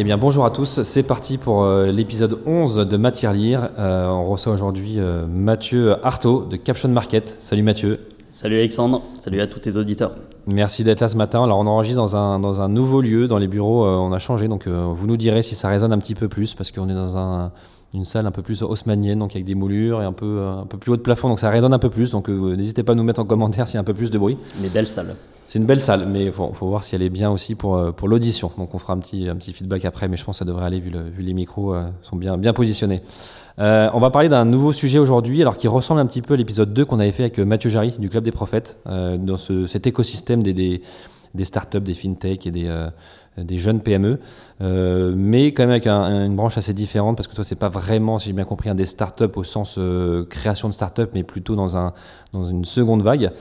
eh bien bonjour à tous, c'est parti pour euh, l'épisode 11 de Matière Lire. Euh, on reçoit aujourd'hui euh, Mathieu Artaud de Caption Market. Salut Mathieu. Salut Alexandre, salut à tous tes auditeurs. Merci d'être là ce matin. Alors on enregistre dans un, dans un nouveau lieu, dans les bureaux, on a changé, donc vous nous direz si ça résonne un petit peu plus, parce qu'on est dans un, une salle un peu plus haussmannienne, donc avec des moulures et un peu, un peu plus haut de plafond, donc ça résonne un peu plus, donc n'hésitez pas à nous mettre en commentaire s'il y a un peu plus de bruit. Une belle salle. C'est une belle salle, mais il faut, voir si elle est bien aussi pour, euh, pour l'audition. Donc on fera un petit, un petit feedback après, mais je pense que ça devrait aller vu, le, vu les micros euh, sont bien, bien positionnés. Euh, on va parler d'un nouveau sujet aujourd'hui, alors qui ressemble un petit peu à l'épisode 2 qu'on avait fait avec Mathieu Jarry du Club des Prophètes, dans ce, cet écosystème des, des, des, startups, des fintech et des, des jeunes PME, mais quand même avec une branche assez différente, parce que toi, c'est pas vraiment, si j'ai bien compris, un des startups au sens création de startup, mais plutôt dans, un, dans une seconde vague.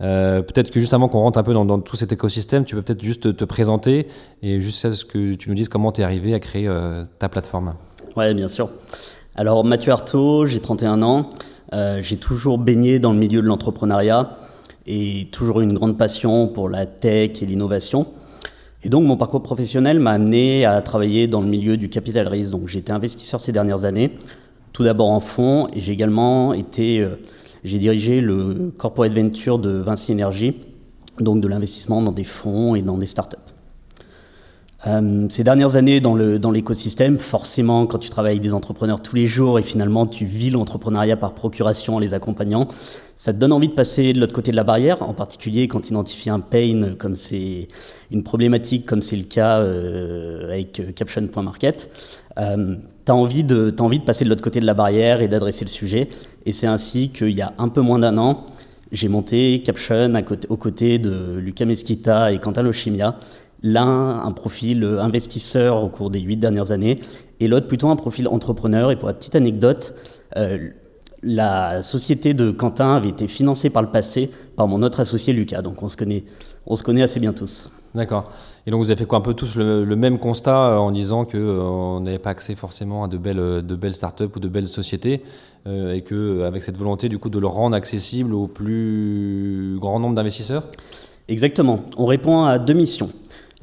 Euh, peut-être que juste avant qu'on rentre un peu dans, tout cet écosystème, tu peux peut-être juste te présenter et juste ce que tu nous dises comment tu es arrivé à créer euh, ta plateforme. Oui, bien sûr. Alors Mathieu Artaud, j'ai 31 ans. Euh, j'ai toujours baigné dans le milieu de l'entrepreneuriat et toujours une grande passion pour la tech et l'innovation. Et donc mon parcours professionnel m'a amené à travailler dans le milieu du capital risque. Donc j'ai été investisseur ces dernières années, tout d'abord en fonds et j'ai également été j'ai dirigé le corporate venture de Vinci Energy, donc de l'investissement dans des fonds et dans des startups. Euh, ces dernières années dans, le, dans l'écosystème, forcément, quand tu travailles avec des entrepreneurs tous les jours et finalement tu vis l'entrepreneuriat par procuration en les accompagnant, ça te donne envie de passer de l'autre côté de la barrière, en particulier quand tu identifies un pain comme c'est une problématique, comme c'est le cas euh, avec Caption.market. Euh, tu as, envie de, envie de passer de l'autre côté de la barrière et d'adresser le sujet. Et c'est ainsi qu'il y a un peu moins d'un an, j'ai monté Caption à côté, aux côtés de Lucas Mesquita et Quentin Lochimia L'un, un profil investisseur au cours des huit dernières années, et l'autre plutôt un profil entrepreneur. Et pour la petite anecdote, euh, la société de Quentin avait été financée par le passé par mon autre associé Lucas. Donc on se connaît, on se connaît assez bien tous. D'accord. Et donc vous avez fait quoi un peu tous le, même constat euh, en disant que euh, on n'avait pas accès forcément à de belles, de belles startups ou de belles sociétés et que avec cette volonté du coup de le rendre accessible au plus grand nombre d'investisseurs? Exactement. On répond à deux missions.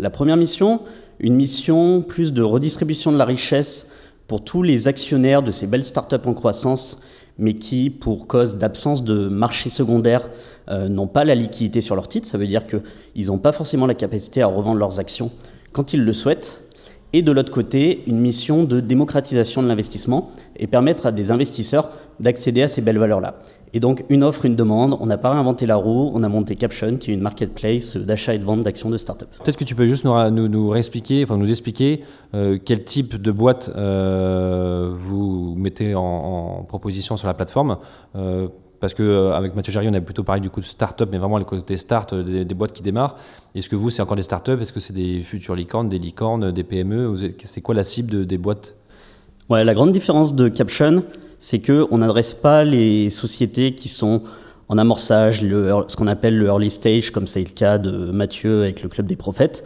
La première mission, une mission plus de redistribution de la richesse pour tous les actionnaires de ces belles startups en croissance, mais qui, pour cause d'absence de marché secondaire, euh, n'ont pas la liquidité sur leur titre. Ça veut dire qu'ils n'ont pas forcément la capacité à revendre leurs actions quand ils le souhaitent. Et de l'autre côté, une mission de démocratisation de l'investissement et permettre à des investisseurs d'accéder à ces belles valeurs-là. Et donc, une offre, une demande, on n'a pas réinventé la roue, on a monté Caption, qui est une marketplace d'achat et de vente d'actions de start-up. Peut-être que tu peux juste nous, nous, nous réexpliquer, enfin nous expliquer euh, quel type de boîte euh, vous mettez en, proposition sur la plateforme. Euh, parce que avec Mathieu Jarry, on a plutôt parlé du coup de start-up, mais vraiment le côté start, des, des boîtes qui démarrent. Est-ce que vous, c'est encore des start-up? Est-ce que c'est des futures licornes, des licornes, des PME C'est quoi la cible des boîtes? Ouais, la grande différence de Caption, c'est qu'on n'adresse pas les sociétés qui sont en amorçage, ce qu'on appelle le early stage, comme c'est le cas de Mathieu avec le Club des Prophètes.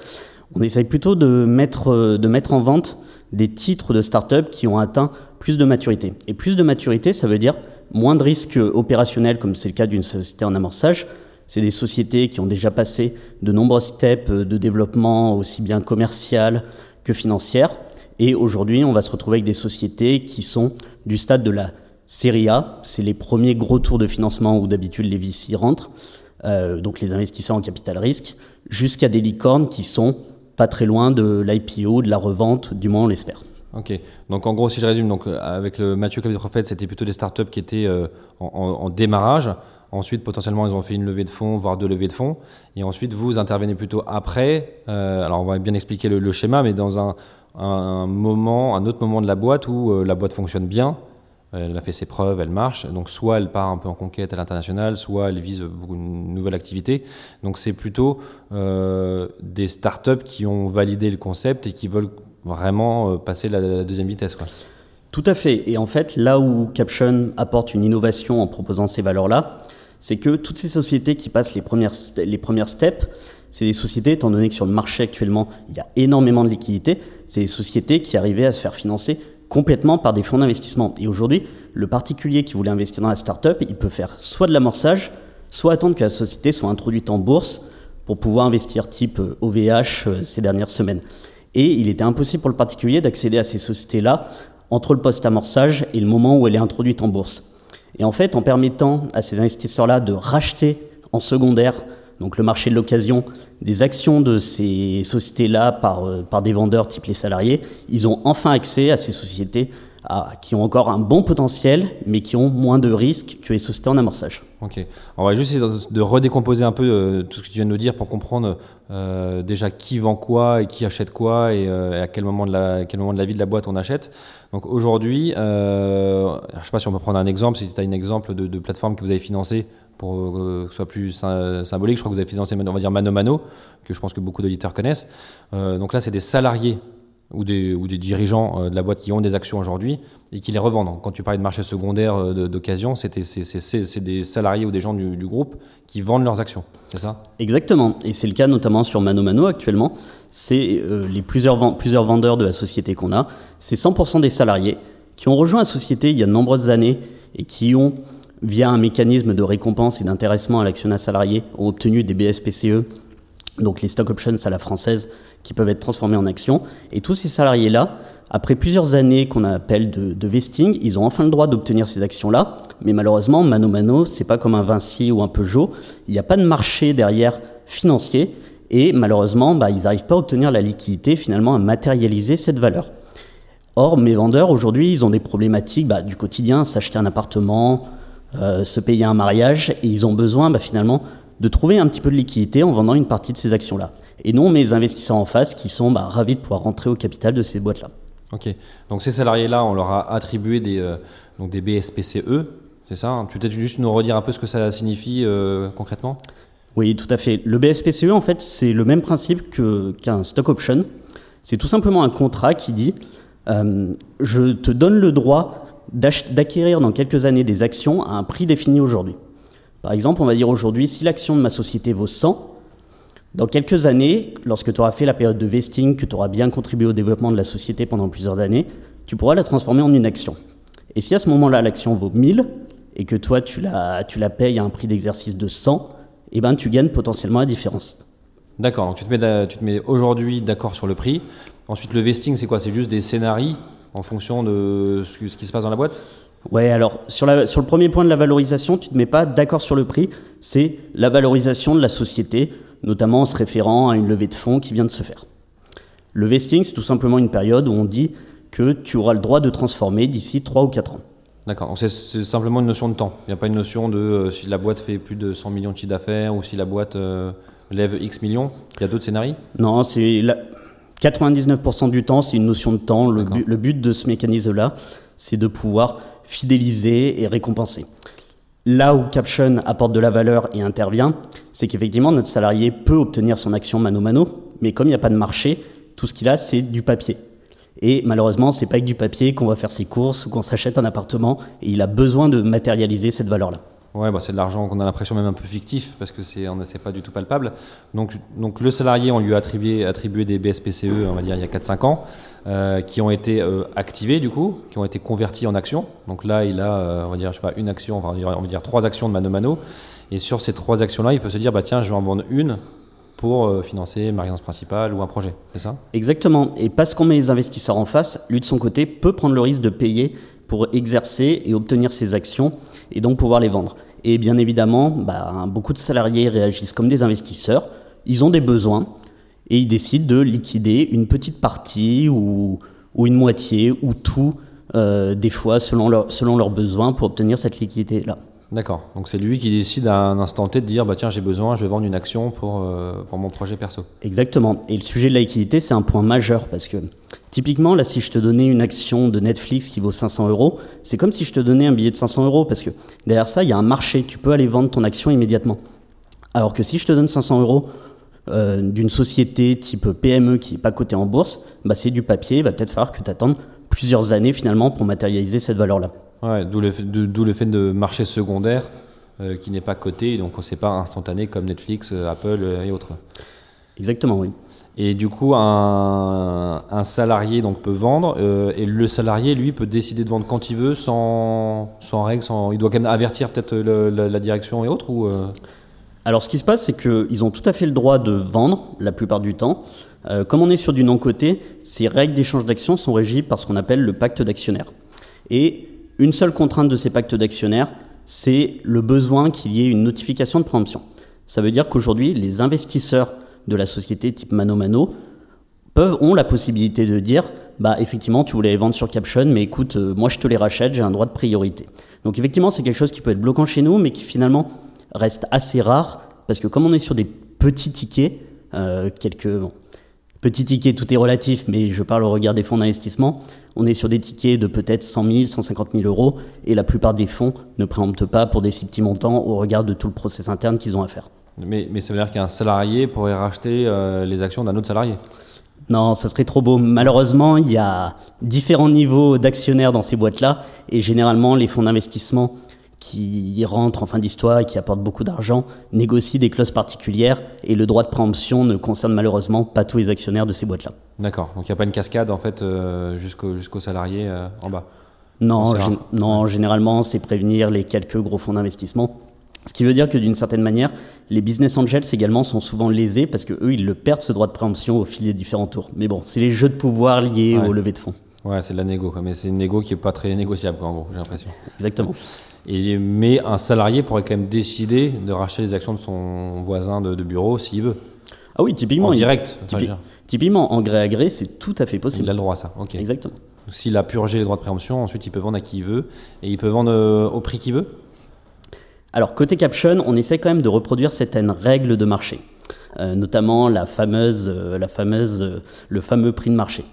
On essaye plutôt de mettre, de mettre en vente des titres de start-up qui ont atteint plus de maturité. Et plus de maturité, ça veut dire moins de risques opérationnels, comme c'est le cas d'une société en amorçage. C'est des sociétés qui ont déjà passé de nombreux steps de développement, aussi bien commercial que financière. Et aujourd'hui, on va se retrouver avec des sociétés qui sont du stade de la série A. C'est les premiers gros tours de financement où d'habitude les VC rentrent, euh, donc les investisseurs en capital risque, jusqu'à des licornes qui sont pas très loin de l'IPO, de la revente, du moins on l'espère. Ok, donc en gros, si je résume, donc euh, avec le Mathieu Capital c'était plutôt des startups qui étaient euh, en, démarrage. Ensuite, potentiellement, ils ont fait une levée de fonds, voire deux levées de fonds. Et ensuite, vous intervenez plutôt après. Alors, on va bien expliquer le schéma, mais dans un, un, moment, un autre moment de la boîte où euh, la boîte fonctionne bien, elle a fait ses preuves, elle marche. Donc soit elle part un peu en conquête à l'international, soit elle vise une nouvelle activité. Donc c'est plutôt euh, des startups qui ont validé le concept et qui veulent vraiment euh, passer la, la deuxième vitesse. Quoi. Tout à fait. Et en fait, là où Caption apporte une innovation en proposant ces valeurs-là, c'est que toutes ces sociétés qui passent les premières, les premières steps, c'est des sociétés, étant donné que sur le marché actuellement, il y a énormément de liquidités, c'est des sociétés qui arrivaient à se faire financer complètement par des fonds d'investissement. Et aujourd'hui, le particulier qui voulait investir dans la start-up, il peut faire soit de l'amorçage, soit attendre que la société soit introduite en bourse pour pouvoir investir type OVH euh, euh, ces dernières semaines. Et il était impossible pour le particulier d'accéder à ces sociétés-là entre le post-amorçage et le moment où elle est introduite en bourse. Et en fait, en permettant à ces investisseurs-là de racheter en secondaire donc le marché de l'occasion, des actions de ces sociétés-là par, euh, par des vendeurs type les salariés, ils ont enfin accès à ces sociétés qui ont encore un bon potentiel, mais qui ont moins de risques que les sociétés en amorçage. Ok. On va juste essayer de, redécomposer un peu euh, tout ce que tu viens de nous dire pour comprendre euh, déjà qui vend quoi et qui achète quoi et, à quel moment, de la, quel moment de la vie de la boîte on achète. Donc aujourd'hui, je ne sais pas si on peut prendre un exemple, si tu as un exemple de, de plateforme que vous avez financée pour euh, que ce soit plus symbolique, je crois que vous avez financé, on va dire Mano Mano, que je pense que beaucoup d'auditeurs connaissent. Euh, donc là, c'est des salariés ou des, dirigeants euh, de la boîte qui ont des actions aujourd'hui et qui les revendent. quand tu parlais de marché secondaire d'occasion, c'est des salariés ou des gens du, groupe qui vendent leurs actions, c'est ça? Exactement, et c'est le cas notamment sur Mano Mano actuellement. C'est les plusieurs, plusieurs vendeurs de la société qu'on a, c'est 100% des salariés qui ont rejoint la société il y a de nombreuses années et qui ont via un mécanisme de récompense et d'intéressement à l'actionnat salarié, ont obtenu des BSPCE, donc les stock options à la française, qui peuvent être transformés en actions. Et tous ces salariés-là, après plusieurs années qu'on appelle de, vesting, ils ont enfin le droit d'obtenir ces actions-là. Mais malheureusement, mano mano, c'est pas comme un Vinci ou un Peugeot. Il n'y a pas de marché derrière financier. Et malheureusement, bah, ils n'arrivent pas à obtenir la liquidité, finalement, à matérialiser cette valeur. Or, mes vendeurs, aujourd'hui, ils ont des problématiques bah, du quotidien, s'acheter un appartement, se payer un mariage et ils ont besoin bah, finalement de trouver un petit peu de liquidité en vendant une partie de ces actions-là. Et non mes investisseurs en face qui sont bah, ravis de pouvoir rentrer au capital de ces boîtes-là. Ok, donc ces salariés-là, on leur a attribué des, euh, donc des BSPCE, c'est ça hein? Peut-être juste nous redire un peu ce que ça signifie euh, concrètement? Oui, tout à fait. Le BSPCE, en fait, c'est le même principe qu'un stock option. C'est tout simplement un contrat qui dit je te donne le droit d'acquérir dans quelques années des actions à un prix défini aujourd'hui. Par exemple, on va dire aujourd'hui, si l'action de ma société vaut 100, dans quelques années, lorsque tu auras fait la période de vesting, que tu auras bien contribué au développement de la société pendant plusieurs années, tu pourras la transformer en une action. Et si à ce moment-là, l'action vaut 1000 et que toi, tu la, tu la payes à un prix d'exercice de 100, eh ben, tu gagnes potentiellement la différence. D'accord, donc tu te mets, tu te mets aujourd'hui d'accord sur le prix. Ensuite, le vesting, c'est quoi? C'est juste des scénarios en fonction de ce qui se passe dans la boîte? Ouais, alors sur, la, sur le premier point de la valorisation, tu ne te mets pas d'accord sur le prix, c'est la valorisation de la société, notamment en se référant à une levée de fonds qui vient de se faire. Le vesting, c'est tout simplement une période où on dit que tu auras le droit de transformer d'ici 3 ou 4 ans. D'accord, c'est simplement une notion de temps. Il n'y a pas une notion de euh, si la boîte fait plus de 100 millions de chiffre d'affaires ou si la boîte euh, lève X millions. Il y a d'autres scénarios? Non, c'est 99% du temps, c'est une notion de temps. Le, but, de ce mécanisme-là, c'est de pouvoir fidéliser et récompenser. Là où Caption apporte de la valeur et intervient, c'est qu'effectivement, notre salarié peut obtenir son action mano-mano, mais comme il n'y a pas de marché, tout ce qu'il a, c'est du papier. Et malheureusement, c'est pas avec du papier qu'on va faire ses courses ou qu'on s'achète un appartement, et il a besoin de matérialiser cette valeur-là. Ouais, bah, c'est de l'argent qu'on a l'impression même un peu fictif parce que c'est on pas du tout palpable. Donc, le salarié, on lui a attribué, des BSPCE, on va dire il y a 4-5 ans, euh, qui ont été euh, activés du coup, qui ont été convertis en actions. Donc là, il a, euh, on va dire, je sais pas, une action, enfin, on va dire, trois actions de mano mano. Et sur ces trois actions-là, il peut se dire, bah tiens, je vais en vendre une pour financer ma résidence principale ou un projet. C'est ça? Exactement. Et parce qu'on met les investisseurs en face, lui de son côté peut prendre le risque de payer pour exercer et obtenir ses actions et donc pouvoir les vendre. Et bien évidemment, bah, beaucoup de salariés réagissent comme des investisseurs. Ils ont des besoins et ils décident de liquider une petite partie ou, une moitié ou tout, euh, des fois selon leurs besoins pour obtenir cette liquidité-là. D'accord. Donc c'est lui qui décide à un instant T de dire bah tiens j'ai besoin, je vais vendre une action pour, euh, pour mon projet perso. Exactement. Et le sujet de la liquidité, c'est un point majeur parce que typiquement, là, si je te donnais une action de Netflix qui vaut 500 euros, c'est comme si je te donnais un billet de 500 euros parce que derrière ça, il y a un marché. Tu peux aller vendre ton action immédiatement. Alors que si je te donne 500 euros euh, d'une société type PME qui n'est pas cotée en bourse, bah, c'est du papier. Il va peut-être falloir que tu attendes plusieurs années finalement pour matérialiser cette valeur-là. Ouais, d'où le, fait- de- d'où le fait de marché secondaire euh, qui n'est pas coté, donc c'est pas instantané comme Netflix, euh, Apple euh, et autres. Exactement, oui. Et du coup, un, un salarié donc peut vendre euh, et le salarié lui peut décider de vendre quand il veut, sans, sans règle, sans. Il doit quand même avertir peut-être la, la direction et autres ou. euh, Alors, ce qui se passe, c'est qu'ils ont tout à fait le droit de vendre la plupart du temps. Euh, comme on est sur du non-coté, ces règles d'échange d'actions sont régies par ce qu'on appelle le pacte d'actionnaires. Et une seule contrainte de ces pactes d'actionnaires, c'est le besoin qu'il y ait une notification de préemption. Ça veut dire qu'aujourd'hui, les investisseurs de la société type Mano Mano peuvent, ont la possibilité de dire bah effectivement tu voulais les vendre sur Caption mais écoute euh, moi je te les rachète j'ai un droit de priorité donc effectivement c'est quelque chose qui peut être bloquant chez nous mais qui finalement reste assez rare parce que comme on est sur des petits tickets euh, quelques petits tickets tout est relatif mais je parle au regard des fonds d'investissement on est sur des tickets de peut-être 100 000 150 000 euros et la plupart des fonds ne préemptent pas pour des si petits montants au regard de tout le process interne qu'ils ont à faire mais, mais ça veut dire qu'un salarié pourrait racheter euh, les actions d'un autre salarié? Non, ça serait trop beau. Malheureusement, il y a différents niveaux d'actionnaires dans ces boîtes-là, et généralement, les fonds d'investissement qui rentrent en fin d'histoire et qui apportent beaucoup d'argent négocient des clauses particulières, et le droit de préemption ne concerne malheureusement pas tous les actionnaires de ces boîtes-là. D'accord. Donc il n'y a pas une cascade en fait euh, jusqu'au jusqu'au salarié euh, en bas. Non, gé- non généralement, c'est prévenir les quelques gros fonds d'investissement. Ce qui veut dire que d'une certaine manière, les business angels également sont souvent lésés parce que eux, ils le perdent ce droit de préemption au fil des différents tours. Mais bon, c'est les jeux de pouvoir liés Ouais. au levée de fonds. Ouais, c'est de la négo, quoi. mais c'est une négo qui est pas très négociable, quoi, en gros, j'ai l'impression. Exactement. Et, mais un salarié pourrait quand même décider de racheter les actions de son voisin de, de bureau s'il veut. Ah oui, typiquement. En il- direct, typi- typiquement, en gré à gré, c'est tout à fait Il possible. a le droit à ça. Ok. Exactement. S'il a purgé les droits de préemption, ensuite il peut vendre à qui il veut et il peut vendre euh, au prix qu'il veut. Alors, côté caption, on essaie quand même de reproduire certaines règles de marché, Euh, notamment la fameuse, euh, la fameuse, euh, le fameux prix de marché.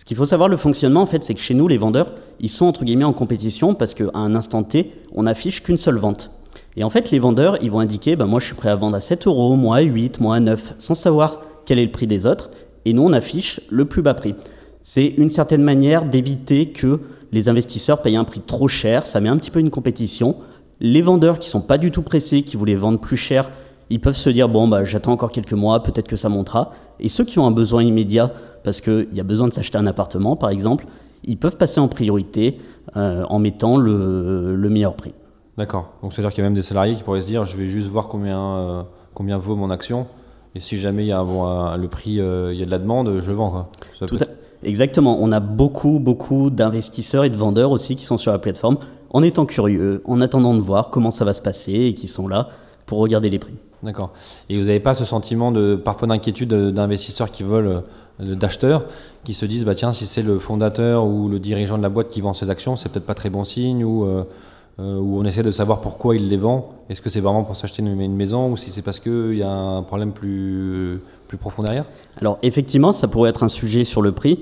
Ce qu'il faut savoir, le fonctionnement, en fait, c'est que chez nous, les vendeurs, ils sont entre guillemets en compétition parce qu'à un instant T, on n'affiche qu'une seule vente. Et en fait, les vendeurs, ils vont indiquer, bah, moi, je suis prêt à vendre à 7 euros, moi à 8, moi à 9, sans savoir quel est le prix des autres. Et nous, on affiche le plus bas prix. C'est une certaine manière d'éviter que les investisseurs payent un prix trop cher. Ça met un petit peu une compétition. Les vendeurs qui sont pas du tout pressés, qui voulaient vendre plus cher, ils peuvent se dire bon bah j'attends encore quelques mois, peut-être que ça montera. Et ceux qui ont un besoin immédiat, parce qu'il y a besoin de s'acheter un appartement par exemple, ils peuvent passer en priorité euh, en mettant le, le meilleur prix. D'accord. Donc c'est-à-dire qu'il y a même des salariés qui pourraient se dire je vais juste voir combien, euh, combien vaut mon action et si jamais il y a bon, un- le prix, euh, il y a de la demande, je vends. Quoi. Ça Tout peut- à- Exactement. On a beaucoup, beaucoup d'investisseurs et de vendeurs aussi qui sont sur la plateforme en étant curieux, en attendant de voir comment ça va se passer et qui sont là pour regarder les prix. D'accord. Et vous n'avez pas ce sentiment de parfois d'inquiétude euh, d'investisseurs qui veulent, euh, d'acheteurs, qui se disent bah tiens si c'est le fondateur ou le dirigeant de la boîte qui vend ses actions, c'est peut-être pas très bon signe ou euh, euh, ou on essaie de savoir pourquoi il les vend. Est-ce que c'est vraiment pour s'acheter une, maison ou si c'est parce qu'il y a un problème plus plus profond derrière? Alors effectivement, ça pourrait être un sujet sur le prix.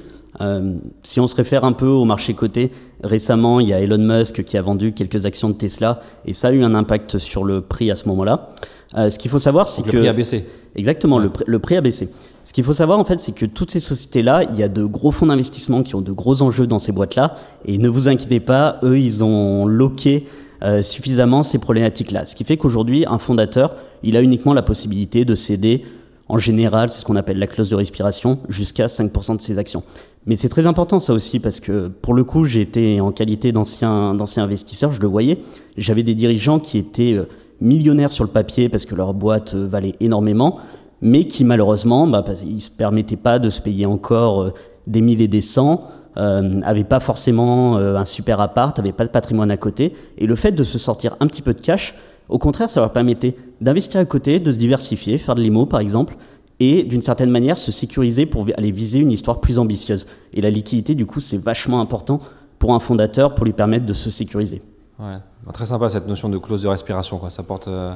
Si on se réfère un peu au marché coté, récemment, il y a Elon Musk qui a vendu quelques actions de Tesla et ça a eu un impact sur le prix à ce moment-là. Euh, ce qu'il faut savoir, c'est que le prix a baissé. Exactement, le, prix- le prix a baissé. Ce qu'il faut savoir en fait, c'est que toutes ces sociétés-là, il y a de gros fonds d'investissement qui ont de gros enjeux dans ces boîtes-là. Et ne vous inquiétez pas, eux, ils ont loqué euh, suffisamment ces problématiques-là. Ce qui fait qu'aujourd'hui, un fondateur, il a uniquement la possibilité de céder, en général, c'est ce qu'on appelle la clause de respiration, jusqu'à 5% de ses actions. Mais c'est très important ça aussi parce que pour le coup, été en qualité d'ancien d'ancien investisseur, je le voyais. J'avais des dirigeants qui étaient euh, millionnaires sur le papier parce que leur boîte euh, valait énormément, mais qui malheureusement, bah, ils se permettaient pas de se payer encore euh, des mille et des cents, euh, avaient pas forcément un super appart, n'avaient pas de patrimoine à côté, et le fait de se sortir un petit peu de cash, au contraire, ça leur permettait d'investir à côté, de se diversifier, faire de l'IMO par exemple, et d'une certaine manière se sécuriser pour aller viser une histoire plus ambitieuse. Et la liquidité, du coup, c'est vachement important pour un fondateur pour lui permettre de se sécuriser. Très sympa cette notion de clause de respiration. Quoi. Ça, porte, euh,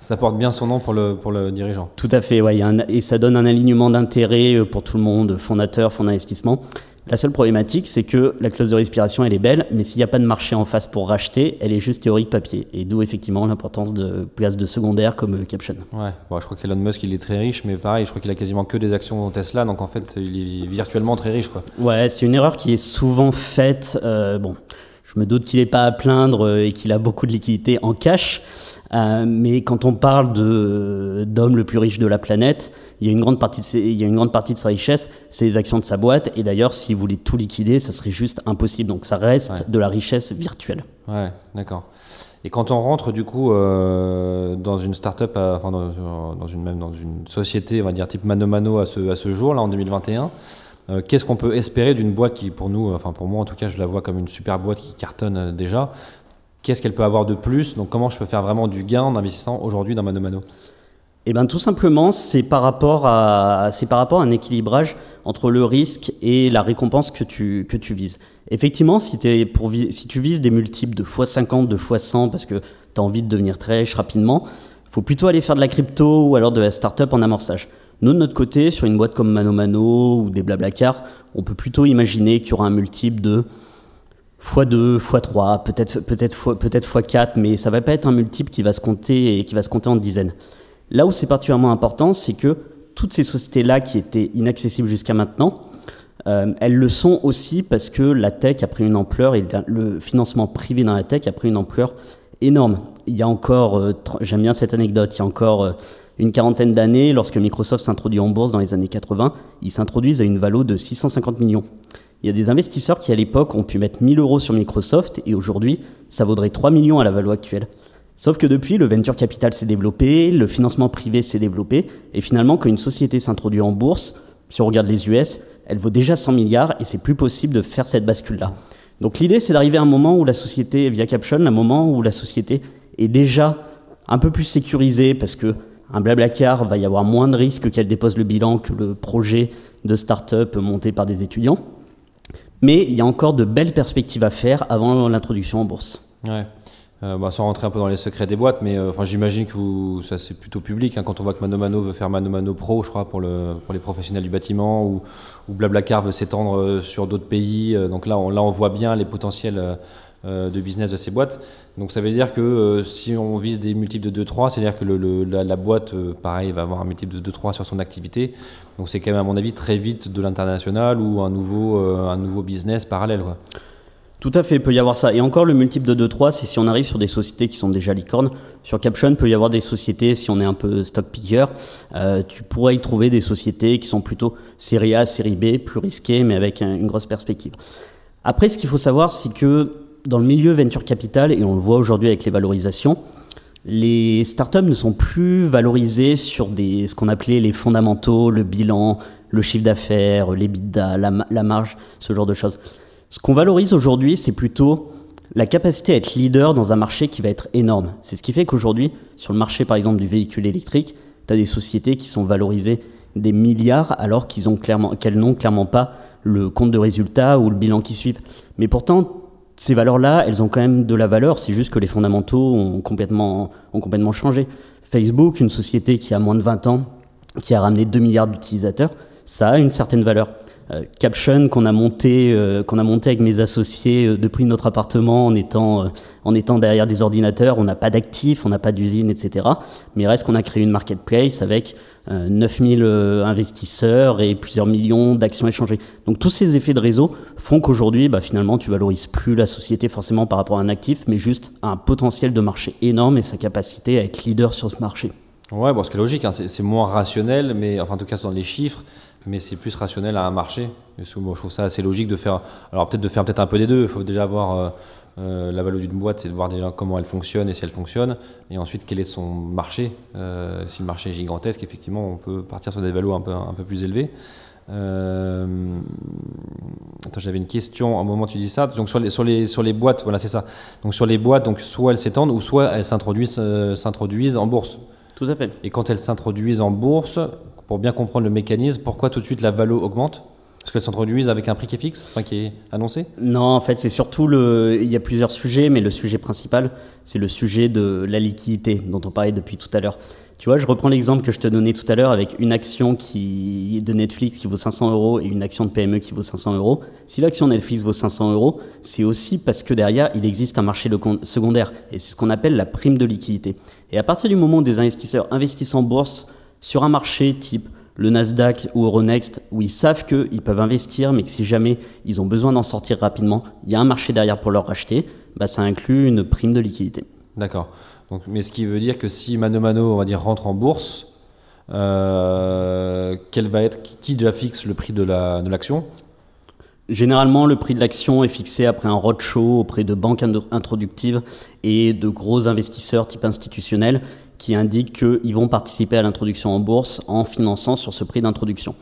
ça porte bien son nom pour le, pour le dirigeant. Tout à fait, ouais, et ça donne un alignement d'intérêt euh, pour tout le monde, fondateur, fonds d'investissement. La seule problématique, c'est que la clause de respiration, elle est belle, mais s'il n'y a pas de marché en face pour racheter, elle est juste théorique papier. Et d'où effectivement l'importance de places de secondaire comme euh, Caption. Ouais, bon, je crois qu'Elon Musk, il est très riche, mais pareil, je crois qu'il a quasiment que des actions Tesla, donc en fait, il est virtuellement très riche. Quoi. Ouais, c'est une erreur qui est souvent faite. Euh, bon, je me doute qu'il n'est pas à plaindre euh, et qu'il a beaucoup de liquidités en cash. Euh, mais quand on parle d'homme le plus riche de la planète, il y a une grande partie de, il y a une grande partie de sa richesse, c'est les actions de sa boîte. Et d'ailleurs, s'il voulait tout liquider, ça serait juste impossible. Donc ça reste de la richesse virtuelle. Ouais, d'accord. Et quand on rentre du coup euh, dans une start-up, enfin dans, dans, une même dans une société, on va dire type mano mano à ce, à ce jour là en 2021. Euh, qu'est-ce qu'on peut espérer d'une boîte qui, pour nous, enfin pour moi en tout cas, je la vois comme une super boîte qui cartonne déjà qu'est-ce qu'elle peut avoir de plus? Donc comment je peux faire vraiment du gain en investissant aujourd'hui dans Mano Mano eh ben, tout simplement, c'est par, rapport à, c'est par rapport à un équilibrage entre le risque et la récompense que tu, que tu vises. Effectivement, si tu vises des multiples de x50, de x100, parce que tu as envie de devenir très riche rapidement, faut plutôt aller faire de la crypto ou alors de la startup en amorçage. Nous, de notre côté, sur une boîte comme Mano Mano ou des Blablacar, on peut plutôt imaginer qu'il y aura un multiple de x2, x3, peut-être peut-être peut-être x4, mais ça va pas être un multiple qui va se compter et qui va se compter en dizaines. Là où c'est particulièrement important, c'est que toutes ces sociétés-là qui étaient inaccessibles jusqu'à maintenant, euh, elles le sont aussi parce que la tech a pris une ampleur et le financement privé dans la tech a pris une ampleur énorme. Il y a encore, euh, j'aime bien cette anecdote, il y a encore euh, une quarantaine d'années, lorsque Microsoft s'introduit en bourse dans les années 80, ils s'introduisent à une valeur de 650 millions. Il y a des investisseurs qui, à l'époque, ont pu mettre 1000 euros sur Microsoft et aujourd'hui, ça vaudrait 3 millions à la valeur actuelle. Sauf que depuis, le venture capital s'est développé, le financement privé s'est développé, et finalement, quand une société s'introduit en bourse, si on regarde les US, elle vaut déjà 100 milliards et c'est plus possible de faire cette bascule-là. Donc l'idée, c'est d'arriver à un moment où la société, via Caption, un moment où la société est déjà un peu plus sécurisée parce que un blablacar va y avoir moins de risques qu'elle dépose le bilan que le projet de start-up monté par des étudiants. Mais il y a encore de belles perspectives à faire avant l'introduction en bourse. Ouais. Euh, bah, sans rentrer un peu dans les secrets des boîtes, mais euh, j'imagine que ça c'est plutôt public hein, quand on voit que Mano Mano veut faire Mano Mano Pro, je crois, pour, le, pour les professionnels du bâtiment, ou, ou Blablacar veut s'étendre euh, sur d'autres pays. donc là là, on voit bien les potentiels de business de ces boîtes. Donc ça veut dire que si on vise des multiples de 2-3, c'est-à-dire que la, boîte, pareil, va avoir un multiple de 2-3 sur son activité. Donc c'est quand même, à mon avis, très vite de l'international ou un nouveau, un nouveau business parallèle. Quoi. Tout à fait, il peut y avoir ça. Et encore, le multiple de 2-3, c'est si on arrive sur des sociétés qui sont déjà licornes. Sur Caption, il peut y avoir des sociétés, si on est un peu stock picker, euh, tu pourrais y trouver des sociétés qui sont plutôt série A, série B, plus risquées, mais avec une grosse perspective. Après, ce qu'il faut savoir, c'est que dans le milieu venture capital, et on le voit aujourd'hui avec les valorisations, les startups ne sont plus valorisées sur ce qu'on appelait les fondamentaux, le bilan, le chiffre d'affaires, les la, la marge, ce genre de choses. Ce qu'on valorise aujourd'hui, c'est plutôt la capacité à être leader dans un marché qui va être énorme. C'est ce qui fait qu'aujourd'hui, sur le marché par exemple du véhicule électrique, tu as des sociétés qui sont valorisées des milliards alors qu'ils ont clairement, qu'elles n'ont clairement pas le compte de résultat ou le bilan qui suivent. Mais pourtant, ces valeurs-là, elles ont quand même de la valeur. C'est juste que les fondamentaux ont complètement, changé. Facebook, une société qui a moins de 20 ans, qui a ramené 2 milliards d'utilisateurs, ça a une certaine valeur. Euh, Caption qu'on a monté euh, qu'on a monté avec mes associés euh, depuis notre appartement en étant en étant derrière des ordinateurs. On n'a pas d'actifs, on n'a pas d'usine, etc. Mais reste qu'on a créé une marketplace avec euh, 9000 euh, investisseurs et plusieurs millions d'actions échangées. Donc tous ces effets de réseau font qu'aujourd'hui, bah, finalement, tu valorises plus la société forcément par rapport à un actif, mais juste un potentiel de marché énorme et sa capacité à être leader sur ce marché. Ouais, bon, logique, hein, c'est c'est moins rationnel, mais enfin en tout cas dans les chiffres, mais c'est plus rationnel à un marché. Et je trouve ça assez logique de faire, alors peut-être de faire peut-être un peu des deux. Il faut déjà voir euh, euh, la valeur d'une boîte, c'est de voir déjà comment elle fonctionne et si elle fonctionne, et ensuite quel est son marché. Euh, si le marché est gigantesque, effectivement, on peut partir sur des valeurs un peu un peu plus élevées. Euh, Attends, j'avais une question. Au moment où tu dis ça, donc sur les, sur les, sur les boîtes, voilà, c'est ça. Donc sur les boîtes, donc soit elles s'étendent ou soit elles s'introduisent, s'introduisent en bourse. Tout à fait. Et quand elles s'introduisent en bourse, pour bien comprendre le mécanisme, pourquoi tout de suite la valo augmente? Parce qu'elles s'introduisent avec un prix qui est fixe, enfin qui est annoncé? Non, en fait, c'est surtout le. Il y a plusieurs sujets, mais le sujet principal, c'est le sujet de la liquidité dont on parlait depuis tout à l'heure. Tu vois, je reprends l'exemple que je te donnais tout à l'heure avec une action qui de Netflix qui vaut 500 euros et une action de PME qui vaut 500 euros. Si l'action Netflix vaut 500 euros, c'est aussi parce que derrière, il existe un marché secondaire et c'est ce qu'on appelle la prime de liquidité. Et à partir du moment où des investisseurs investissent en bourse sur un marché type le Nasdaq ou Euronext, où ils savent qu'ils peuvent investir, mais que si jamais ils ont besoin d'en sortir rapidement, il y a un marché derrière pour leur racheter, bah, ça inclut une prime de liquidité. D'accord. Donc, mais ce qui veut dire que si Mano Mano, on va dire, rentre en bourse, euh, quel va être qui déjà fixe le prix de la de l'action? Généralement, le prix de l'action est fixé après un roadshow auprès de banques introductives et de gros investisseurs type institutionnels qui indiquent qu'ils vont participer à l'introduction en bourse en finançant sur ce prix d'introduction.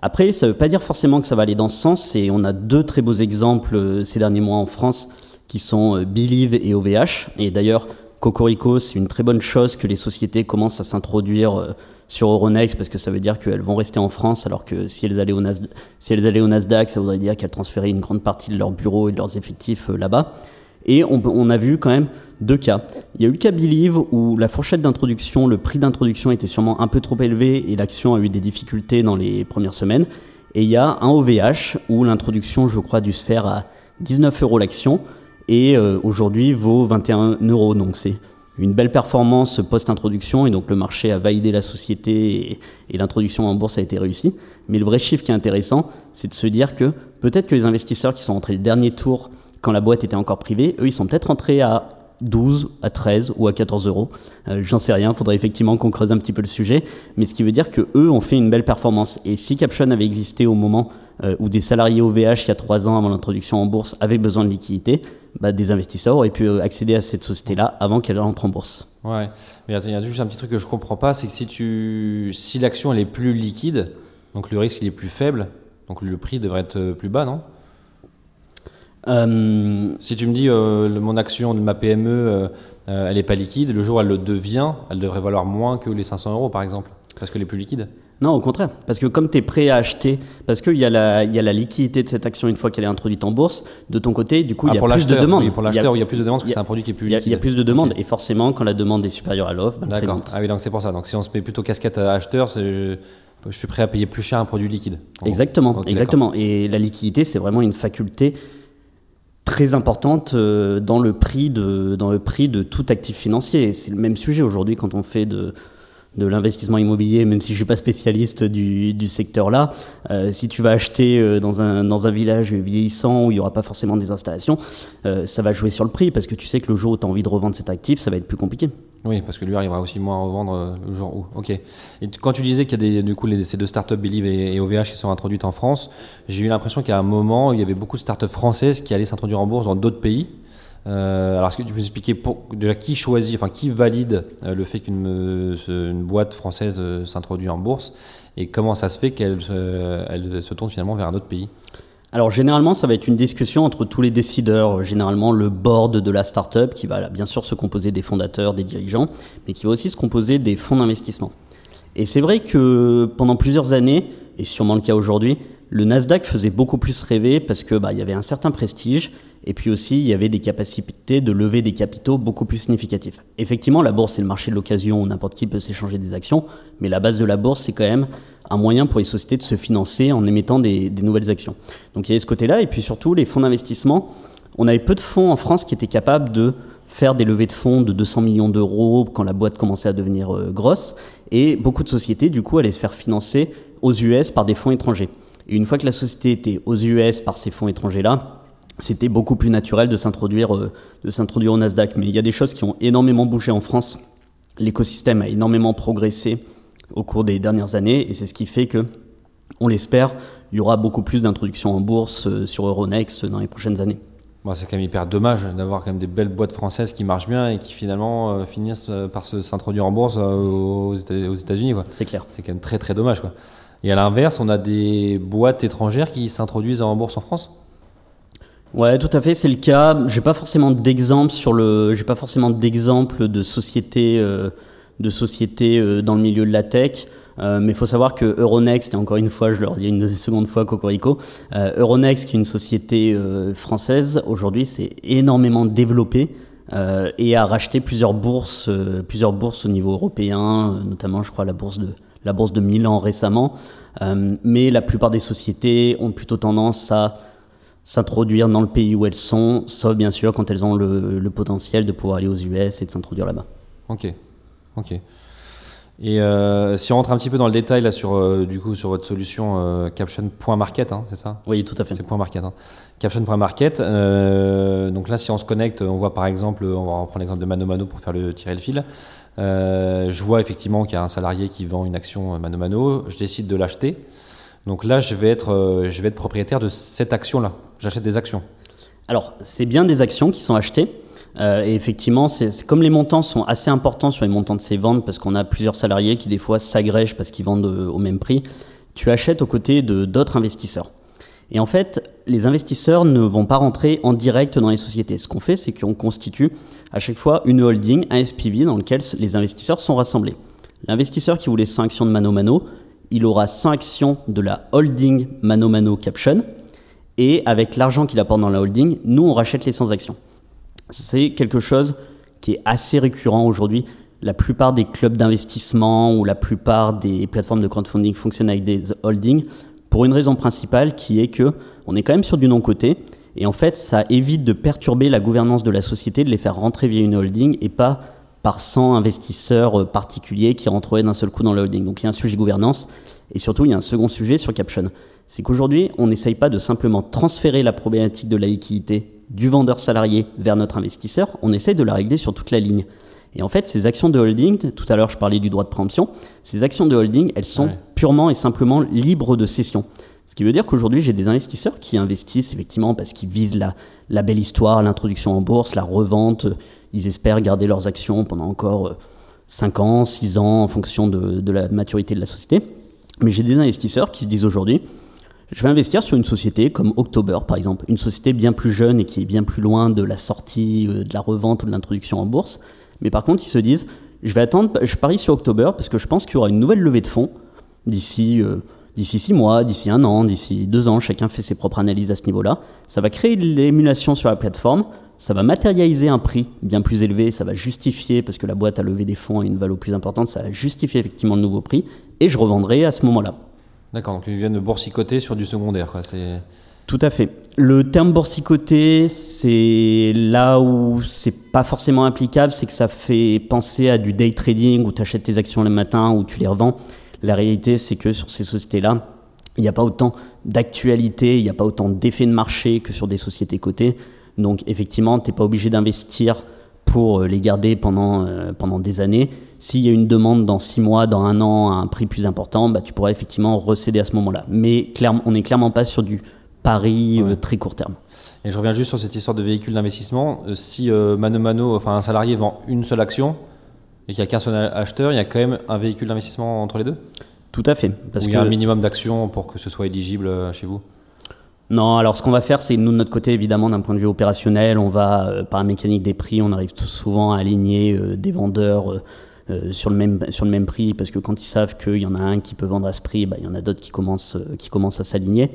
Après, ça ne veut pas dire forcément que ça va aller dans ce sens et on a deux très beaux exemples euh, ces derniers mois en France qui sont euh, Believe et OVH. Et d'ailleurs, Cocorico, c'est une très bonne chose que les sociétés commencent à s'introduire euh, sur Euronext parce que ça veut dire qu'elles vont rester en France alors que si elles allaient au, Nasdaq, ça voudrait dire qu'elles transféraient une grande partie de leur bureau et de leurs effectifs là-bas. Et on, a vu quand même deux cas. Il y a eu le cas Believe où la fourchette d'introduction, le prix d'introduction était sûrement un peu trop élevé et l'action a eu des difficultés dans les premières semaines. Et il y a un OVH où l'introduction, je crois, dû se faire à 19 euros l'action et euh, aujourd'hui vaut 21 euros. Donc c'est une belle performance post-introduction et donc le marché a validé la société et, et l'introduction en bourse a été réussie. Mais le vrai chiffre qui est intéressant, c'est de se dire que peut-être que les investisseurs qui sont entrés le dernier tour quand la boîte était encore privée, eux ils sont peut-être entrés à 12, à 13 ou à 14 euros. Euh, J'en sais rien, faudrait effectivement qu'on creuse un petit peu le sujet, mais ce qui veut dire que eux ont fait une belle performance. Et si Caption avait existé au moment euh, où des salariés OVH il y a 3 ans avant l'introduction en bourse avaient besoin de liquidité, bah, des investisseurs auraient pu euh, accéder à cette société-là avant qu'elle entre en bourse. Ouais. Mais il y a juste un petit truc que je comprends pas, c'est que si tu, si l'action est plus liquide, donc le risque il est plus faible, donc le prix devrait être plus bas, non? Si tu me dis euh, le- mon action de ma PME, euh, euh, elle n'est pas liquide, le jour où elle le devient, elle devrait valoir moins que les 500 euros par exemple, parce qu'elle est plus liquide. Non, au contraire. Parce que comme tu es prêt à acheter, parce qu'il y, a la- il y a la liquidité de cette action une fois qu'elle est introduite en bourse, de ton côté, du coup, il Ah, y a plus de oui, pour Il l'acheteur, il y a plus de demandes parce que il c'est un produit qui est plus il liquide. Il y a plus de demandes. Ok. Et forcément, quand la demande est supérieure à l'offre, D'accord. Ah oui, donc c'est pour ça. Donc si on se met plutôt casquette à acheteur, je, je suis prêt à payer plus cher un produit liquide. Exactement, exactement. Et la liquidité, c'est vraiment une faculté très importante euh, dans le prix de dans le prix de tout actif financier. C'est le même sujet aujourd'hui quand on fait de de l'investissement immobilier, même si je suis pas spécialiste du, du secteur là. Euh, si tu vas acheter euh, dans un dans un village vieillissant où il y aura pas forcément des installations, euh, ça va jouer sur le prix parce que tu sais que le jour où tu as envie de revendre cet actif, ça va être plus compliqué. Oui, parce que lui arrivera aussi moins à revendre le jour où. Ok. Et quand tu disais qu'il y a des, du coup les, ces deux startups Believe et, et OVH qui sont introduites en France, j'ai eu l'impression qu'à un moment il y avait beaucoup de startups françaises qui allaient s'introduire en bourse dans d'autres pays. Euh, alors est-ce que tu peux nous expliquer déjà qui choisit, enfin qui valide euh, le fait qu'une euh, boîte française euh, s'introduit en bourse et comment ça se fait qu'elle elle se tourne finalement vers un autre pays? Alors généralement, ça va être une discussion entre tous les décideurs, généralement le board de la startup qui va bien sûr se composer des fondateurs, des dirigeants, mais qui va aussi se composer des fonds d'investissement. Et c'est vrai que pendant plusieurs années, et sûrement le cas aujourd'hui, le Nasdaq faisait beaucoup plus rêver parce que bah, il y avait un certain prestige et puis aussi il y avait des capacités de lever des capitaux beaucoup plus significatifs. Effectivement, la bourse c'est le marché de l'occasion où n'importe qui peut s'échanger des actions, mais la base de la bourse c'est quand même un moyen pour les sociétés de se financer en émettant des, nouvelles actions. Donc il y avait ce côté-là et puis surtout les fonds d'investissement. On avait peu de fonds en France qui étaient capables de faire des levées de fonds de 200 millions d'euros quand la boîte commençait à devenir euh, grosse. Et beaucoup de sociétés, du coup, allaient se faire financer aux US par des fonds étrangers. Et une fois que la société était aux US par ces fonds étrangers-là, c'était beaucoup plus naturel de s'introduire euh, de s'introduire au Nasdaq. Mais il y a des choses qui ont énormément bougé en France. L'écosystème a énormément progressé au cours des dernières années et c'est ce qui fait que, on l'espère, il y aura beaucoup plus d'introductions en bourse euh, sur Euronext dans les prochaines années. Bon, c'est quand même hyper dommage d'avoir quand même des belles boîtes françaises qui marchent bien et qui finalement euh, finissent euh, par se- s'introduire en bourse euh, aux Éta- aux États-Unis. C'est clair. C'est quand même très très dommage. Quoi. Et à l'inverse, on a des boîtes étrangères qui s'introduisent en bourse en France? Ouais, tout à fait, c'est le cas. J'ai pas forcément d'exemple sur le, j'ai pas forcément d'exemple de société, euh, de société euh, dans le milieu de la tech. Euh, mais il faut savoir que Euronext, et encore une fois, je leur dis une seconde fois Cocorico, Euronext, qui est une société française, aujourd'hui, c'est énormément développé euh, et a racheté plusieurs bourses, plusieurs bourses au niveau européen, notamment, je crois, la bourse de, la bourse de Milan récemment. Euh, mais la plupart des sociétés ont plutôt tendance à s'introduire dans le pays où elles sont, sauf bien sûr quand elles ont le, le potentiel de pouvoir aller aux US et de s'introduire là-bas. Ok, ok. Et euh, si on rentre un petit peu dans le détail là sur euh, du coup sur votre solution euh, caption.market, hein, c'est ça? Oui, tout à fait. C'est point market. Hein. Caption.market. donc là, si on se connecte, on voit par exemple, on va reprendre l'exemple de Mano Mano pour faire le tirer le fil. Euh, je vois effectivement qu'il y a un salarié qui vend une action Mano Mano. Je décide de l'acheter. Donc là, je vais être, euh, je vais être propriétaire de cette action-là. J'achète des actions. Alors, c'est bien des actions qui sont achetées. Euh, et effectivement, c'est comme les montants sont assez importants sur les montants de ces ventes, parce qu'on a plusieurs salariés qui des fois s'agrègent parce qu'ils vendent euh, au même prix, tu achètes aux côtés de d'autres investisseurs. Et en fait, les investisseurs ne vont pas rentrer en direct dans les sociétés. Ce qu'on fait, c'est qu'on constitue à chaque fois une holding, un SPV, dans lequel les investisseurs sont rassemblés. L'investisseur qui voulait 100 actions de Mano Mano, il aura 100 actions de la holding Mano Mano Caption, et avec l'argent qu'il apporte dans la holding, nous, on rachète les 100 actions. C'est quelque chose qui est assez récurrent aujourd'hui. La plupart des clubs d'investissement ou la plupart des plateformes de crowdfunding fonctionnent avec des holdings pour une raison principale qui est que on est quand même sur du non-côté et en fait ça évite de perturber la gouvernance de la société, de les faire rentrer via une holding et pas par 100 investisseurs euh, particuliers qui rentreraient d'un seul coup dans la holding. Donc il y a un sujet gouvernance et surtout il y a un second sujet sur Caption. C'est qu'aujourd'hui on n'essaye pas de simplement transférer la problématique de la liquidité du vendeur salarié vers notre investisseur, on essaye de la régler sur toute la ligne. Et en fait, ces actions de holding, tout à l'heure je parlais du droit de préemption, ces actions de holding, elles sont Ouais. purement et simplement libres de cession. Ce qui veut dire qu'aujourd'hui, j'ai des investisseurs qui investissent effectivement parce qu'ils visent la, la belle histoire, l'introduction en bourse, la revente. Ils espèrent garder leurs actions pendant encore 5 ans, 6 ans en fonction de, de la maturité de la société. Mais j'ai des investisseurs qui se disent aujourd'hui, je vais investir sur une société comme October, par exemple, une société bien plus jeune et qui est bien plus loin de la sortie, euh, de la revente ou de l'introduction en bourse. Mais par contre, ils se disent, je vais attendre, je parie sur October parce que je pense qu'il y aura une nouvelle levée de fonds d'ici euh, six mois, d'ici un an, d'ici deux ans. Chacun fait ses propres analyses à ce niveau-là. Ça va créer de l'émulation sur la plateforme. Ça va matérialiser un prix bien plus élevé. Ça va justifier, parce que la boîte a levé des fonds à une valeur plus importante, ça va justifier effectivement le nouveau prix. Et je revendrai à ce moment-là. D'accord, donc ils viennent de boursicoter sur du secondaire. Quoi. Tout à fait. Le terme boursicoté, c'est là où c'est pas forcément applicable, c'est que ça fait penser à du day trading où tu achètes tes actions le matin ou tu les revends. La réalité, c'est que sur ces sociétés-là, il n'y a pas autant d'actualité, il n'y a pas autant d'effets de marché que sur des sociétés cotées. Donc effectivement, tu n'es pas obligé d'investir pour euh, les garder pendant, euh, pendant des années. S'il y a une demande dans six mois, dans un an, à un prix plus important, bah, tu pourras effectivement recéder à ce moment-là. Mais on n'est clairement pas sur du pari euh, Ouais. très court terme. Et je reviens juste sur cette histoire de véhicule d'investissement. Euh, Si euh, Mano Mano, enfin un salarié vend une seule action et qu'il n'y a qu'un seul acheteur, il y a quand même un véhicule d'investissement entre les deux? Tout à fait. Parce Ou il y a que un minimum d'actions pour que ce soit éligible chez vous? Non, alors ce qu'on va faire, c'est nous de notre côté, évidemment, d'un point de vue opérationnel, on va, euh, par la mécanique des prix, on arrive tout souvent à aligner euh, des vendeurs euh, sur, le même, sur le même prix, parce que quand ils savent qu'il y en a un qui peut vendre à ce prix, bah, il y en a d'autres qui commencent, qui commencent à s'aligner.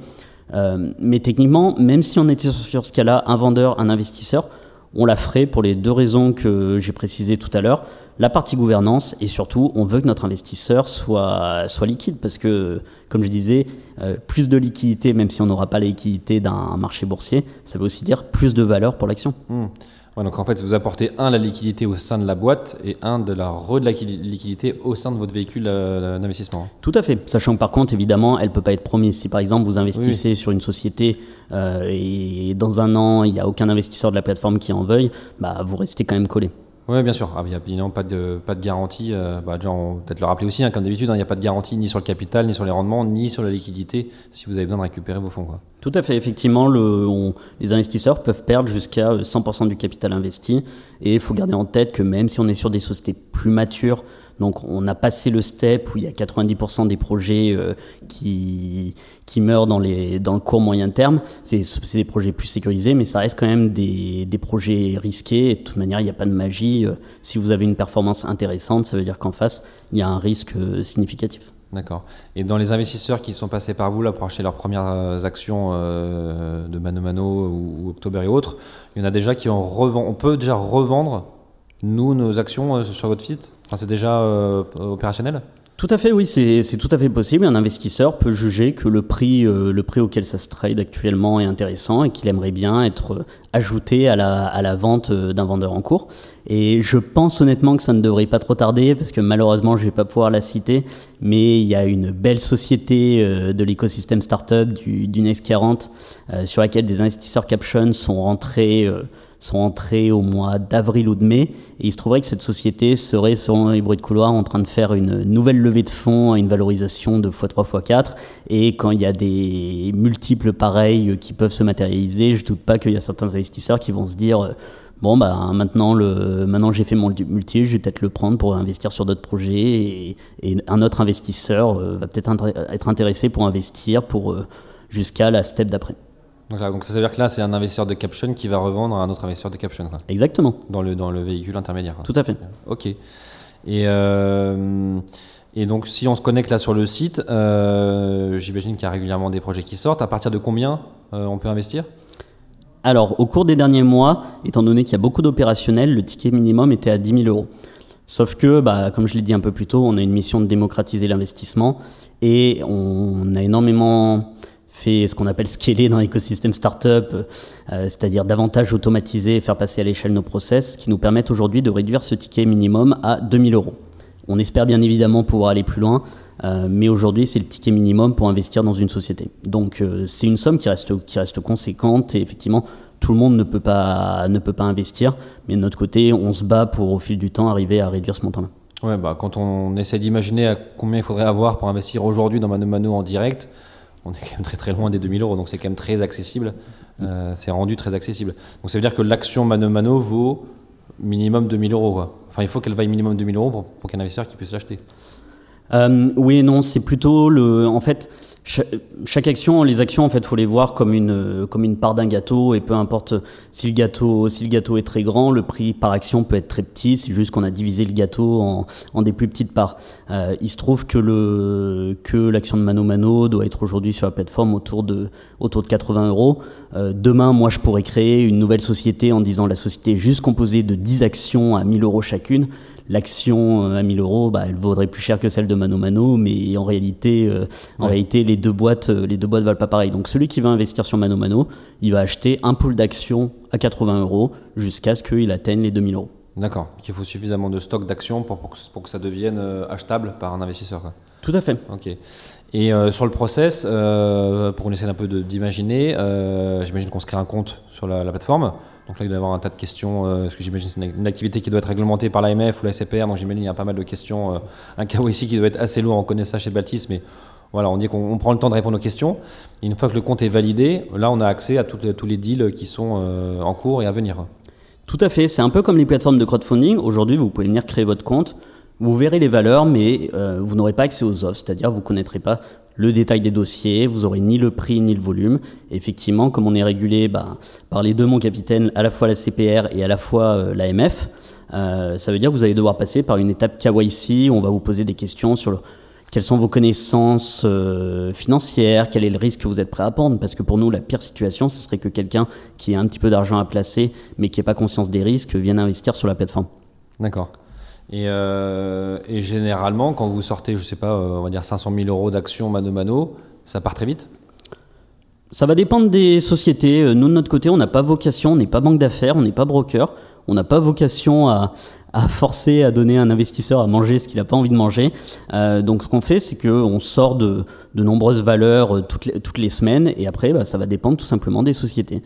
Euh, mais techniquement, même si on était sur ce cas-là, un vendeur, un investisseur, on la ferait pour les deux raisons que j'ai précisées tout à l'heure. La partie gouvernance et surtout, on veut que notre investisseur soit, liquide parce que, comme je disais, euh, plus de liquidité, même si on n'aura pas la liquidité d'un marché boursier, ça veut aussi dire plus de valeur pour l'action. Hmm. Ouais, donc en fait, vous apportez un la liquidité au sein de la boîte et un de la re de la liquidité au sein de votre véhicule euh, d'investissement. Tout à fait. Sachant que par contre, évidemment, elle peut pas être promise. Si par exemple vous investissez Oui. sur une société euh, et dans un an il n'y a aucun investisseur de la plateforme qui en veuille, bah vous restez quand même collé. Oui, bien sûr. Ah, Il n'y a pas de, pas de garantie. euh, bah, peut-être le rappeler aussi, hein, comme d'habitude, hein, il n'y a pas de garantie ni sur le capital, ni sur les rendements, ni sur la liquidité si vous avez besoin de récupérer vos fonds. Tout à fait. Effectivement, les investisseurs peuvent perdre jusqu'à euh, 100% du capital investi. Et il faut garder en tête que même si on est sur des sociétés plus matures, donc on a passé le step où il y a 90% des projets euh, qui, qui meurent dans, les, dans le court moyen terme, c'est des projets plus sécurisés, mais ça reste quand même des, des projets risqués. De toute manière, il n'y a pas de magie. Euh, Si vous avez une performance intéressante, ça veut dire qu'en face, il y a un risque euh, significatif. D'accord. Et dans les investisseurs qui sont passés par vous là pour acheter leurs premières actions de Mano Mano ou, ou October et autres, il y en a déjà qui ont revend. On peut déjà revendre nous nos actions sur votre site? C'est déjà euh, opérationnel? Tout à fait, oui, c'est tout à fait possible. Un investisseur peut juger que le prix, euh, le prix auquel ça se trade actuellement est intéressant et qu'il aimerait bien être euh, ajouté à la, à la vente d'un vendeur en cours. Et je pense honnêtement que ça ne devrait pas trop tarder parce que malheureusement je vais pas pouvoir la citer, mais il y a une belle société de l'écosystème startup du, du Next 40 euh, sur laquelle des investisseurs caption sont rentrés. Sont entrés au mois d'avril ou de mai, et il se trouverait que cette société serait, selon les bruits de couloir, en train de faire une nouvelle levée de fonds à une valorisation de x3, x4, et quand il y a des multiples pareils qui peuvent se matérialiser, je doute pas qu'il y a certains investisseurs qui vont se dire euh, bon bah maintenant le maintenant j'ai fait mon multi, je vais peut-être le prendre pour investir sur d'autres projets et, et un autre investisseur euh, va peut-être être intéressé pour investir pour euh, jusqu'à la step d'après. Donc, là, donc ça veut dire que là, c'est un investisseur de caption qui va revendre à un autre investisseur de caption quoi, Exactement, dans, le, dans le véhicule intermédiaire. tout à fait. Ok. Et, euh, et donc, si on se connecte là sur le site, euh, j'imagine qu'il y a régulièrement des projets qui sortent. À partir de combien euh, on peut investir? Alors, au cours des derniers mois, étant donné qu'il y a beaucoup d'opérationnels, le ticket minimum était à 10 000 euros. Sauf que, bah, comme je l'ai dit un peu plus tôt, on a une mission de démocratiser l'investissement et on a énormément fait ce qu'on appelle scaler dans l'écosystème startup, euh, c'est-à-dire davantage automatiser et faire passer à l'échelle nos process, qui nous permettent aujourd'hui de réduire ce ticket minimum à 2000 euros. On espère bien évidemment pouvoir aller plus loin, euh, mais aujourd'hui c'est le ticket minimum pour investir dans une société. Donc euh, c'est une somme qui reste, qui reste conséquente et effectivement tout le monde ne peut, pas, ne peut pas investir, mais de notre côté on se bat pour au fil du temps arriver à réduire ce montant-là. Ouais, bah, quand on essaie d'imaginer combien il faudrait avoir pour investir aujourd'hui dans Mano Mano en direct, on est quand même très très loin des 2000 euros, donc c'est quand même très accessible. Euh, c'est rendu très accessible. Donc ça veut dire que l'action Mano Mano vaut minimum 2000 euros. Enfin, il faut qu'elle vaille minimum 2000 euros pour, qu'un investisseur qui puisse l'acheter. Euh, oui non, c'est plutôt le. En fait, chaque action, les actions, en fait, faut les voir comme une comme une part d'un gâteau et peu importe si le gâteau si le gâteau est très grand, le prix par action peut être très petit. C'est juste qu'on a divisé le gâteau en, des plus petites parts. Euh, il se trouve que l'action de Mano Mano doit être aujourd'hui sur la plateforme autour de autour de 80 euros. Euh, demain, moi, je pourrais créer une nouvelle société en disant la société est juste composée de 10 actions à 1000 euros chacune l'action euh, à 1000 euros, bah, elle vaudrait plus cher que celle de Mano Mano, mais en réalité, euh, en réalité, les deux boîtes, euh, les deux boîtes valent pas pareil. Donc celui qui va investir sur Mano Mano, il va acheter un pool d'actions à 80 euros jusqu'à ce qu'il atteigne les 2000 euros. D'accord. Qu'il faut suffisamment de stock d'actions pour, pour, que, pour que ça devienne achetable par un investisseur. quoi. Tout à fait. Ok. Et euh, sur le process, euh, pour qu'on essaie un peu d'imaginer, j'imagine qu'on se crée un compte sur la, la plateforme. Donc là, il doit y avoir un tas de questions, euh, parce que j'imagine que c'est une, activité qui doit être réglementée par l'AMF ou la SCPR, donc j'imagine qu'il y a pas mal de questions. euh, un KYC qui doit être assez lourd, on connaît ça chez Baltis, mais voilà, on dit qu'on on prend le temps de répondre aux questions. Et une fois que le compte est validé, là, on a accès à tous les deals qui sont euh, en cours et à venir. Tout à fait. C'est un peu comme les plateformes de crowdfunding. Aujourd'hui, vous pouvez venir créer votre compte. Vous verrez les valeurs, mais euh, vous n'aurez pas accès aux offres. C'est-à-dire, vous ne connaîtrez pas le détail des dossiers, vous aurez ni le prix ni le volume. Effectivement, comme on est régulé bah, par les deux, mon capitaine, à la fois la CPR et à la fois euh, l'AMF, euh, ça veut dire que vous allez devoir passer par une étape KYC où on va vous poser des questions sur le, quelles sont vos connaissances euh, financières, quel est le risque que vous êtes prêt à prendre. Parce que pour nous, la pire situation, ce serait que quelqu'un qui a un petit peu d'argent à placer, mais qui n'a pas conscience des risques, vienne investir sur la plateforme. D'accord. Et, euh, et, généralement, quand vous sortez, je sais pas, euh, on va dire 500 000 euros d'actions mano mano, ça part très vite Ça va dépendre des sociétés. Euh, nous, de notre côté, on n'a pas vocation, on n'est pas banque d'affaires, on n'est pas broker, on n'a pas vocation à, forcer à donner à un investisseur à manger ce qu'il n'a pas envie de manger. Donc, ce qu'on fait, c'est qu'on sort de, nombreuses valeurs toutes les, semaines, et après, bah, ça va dépendre tout simplement des sociétés.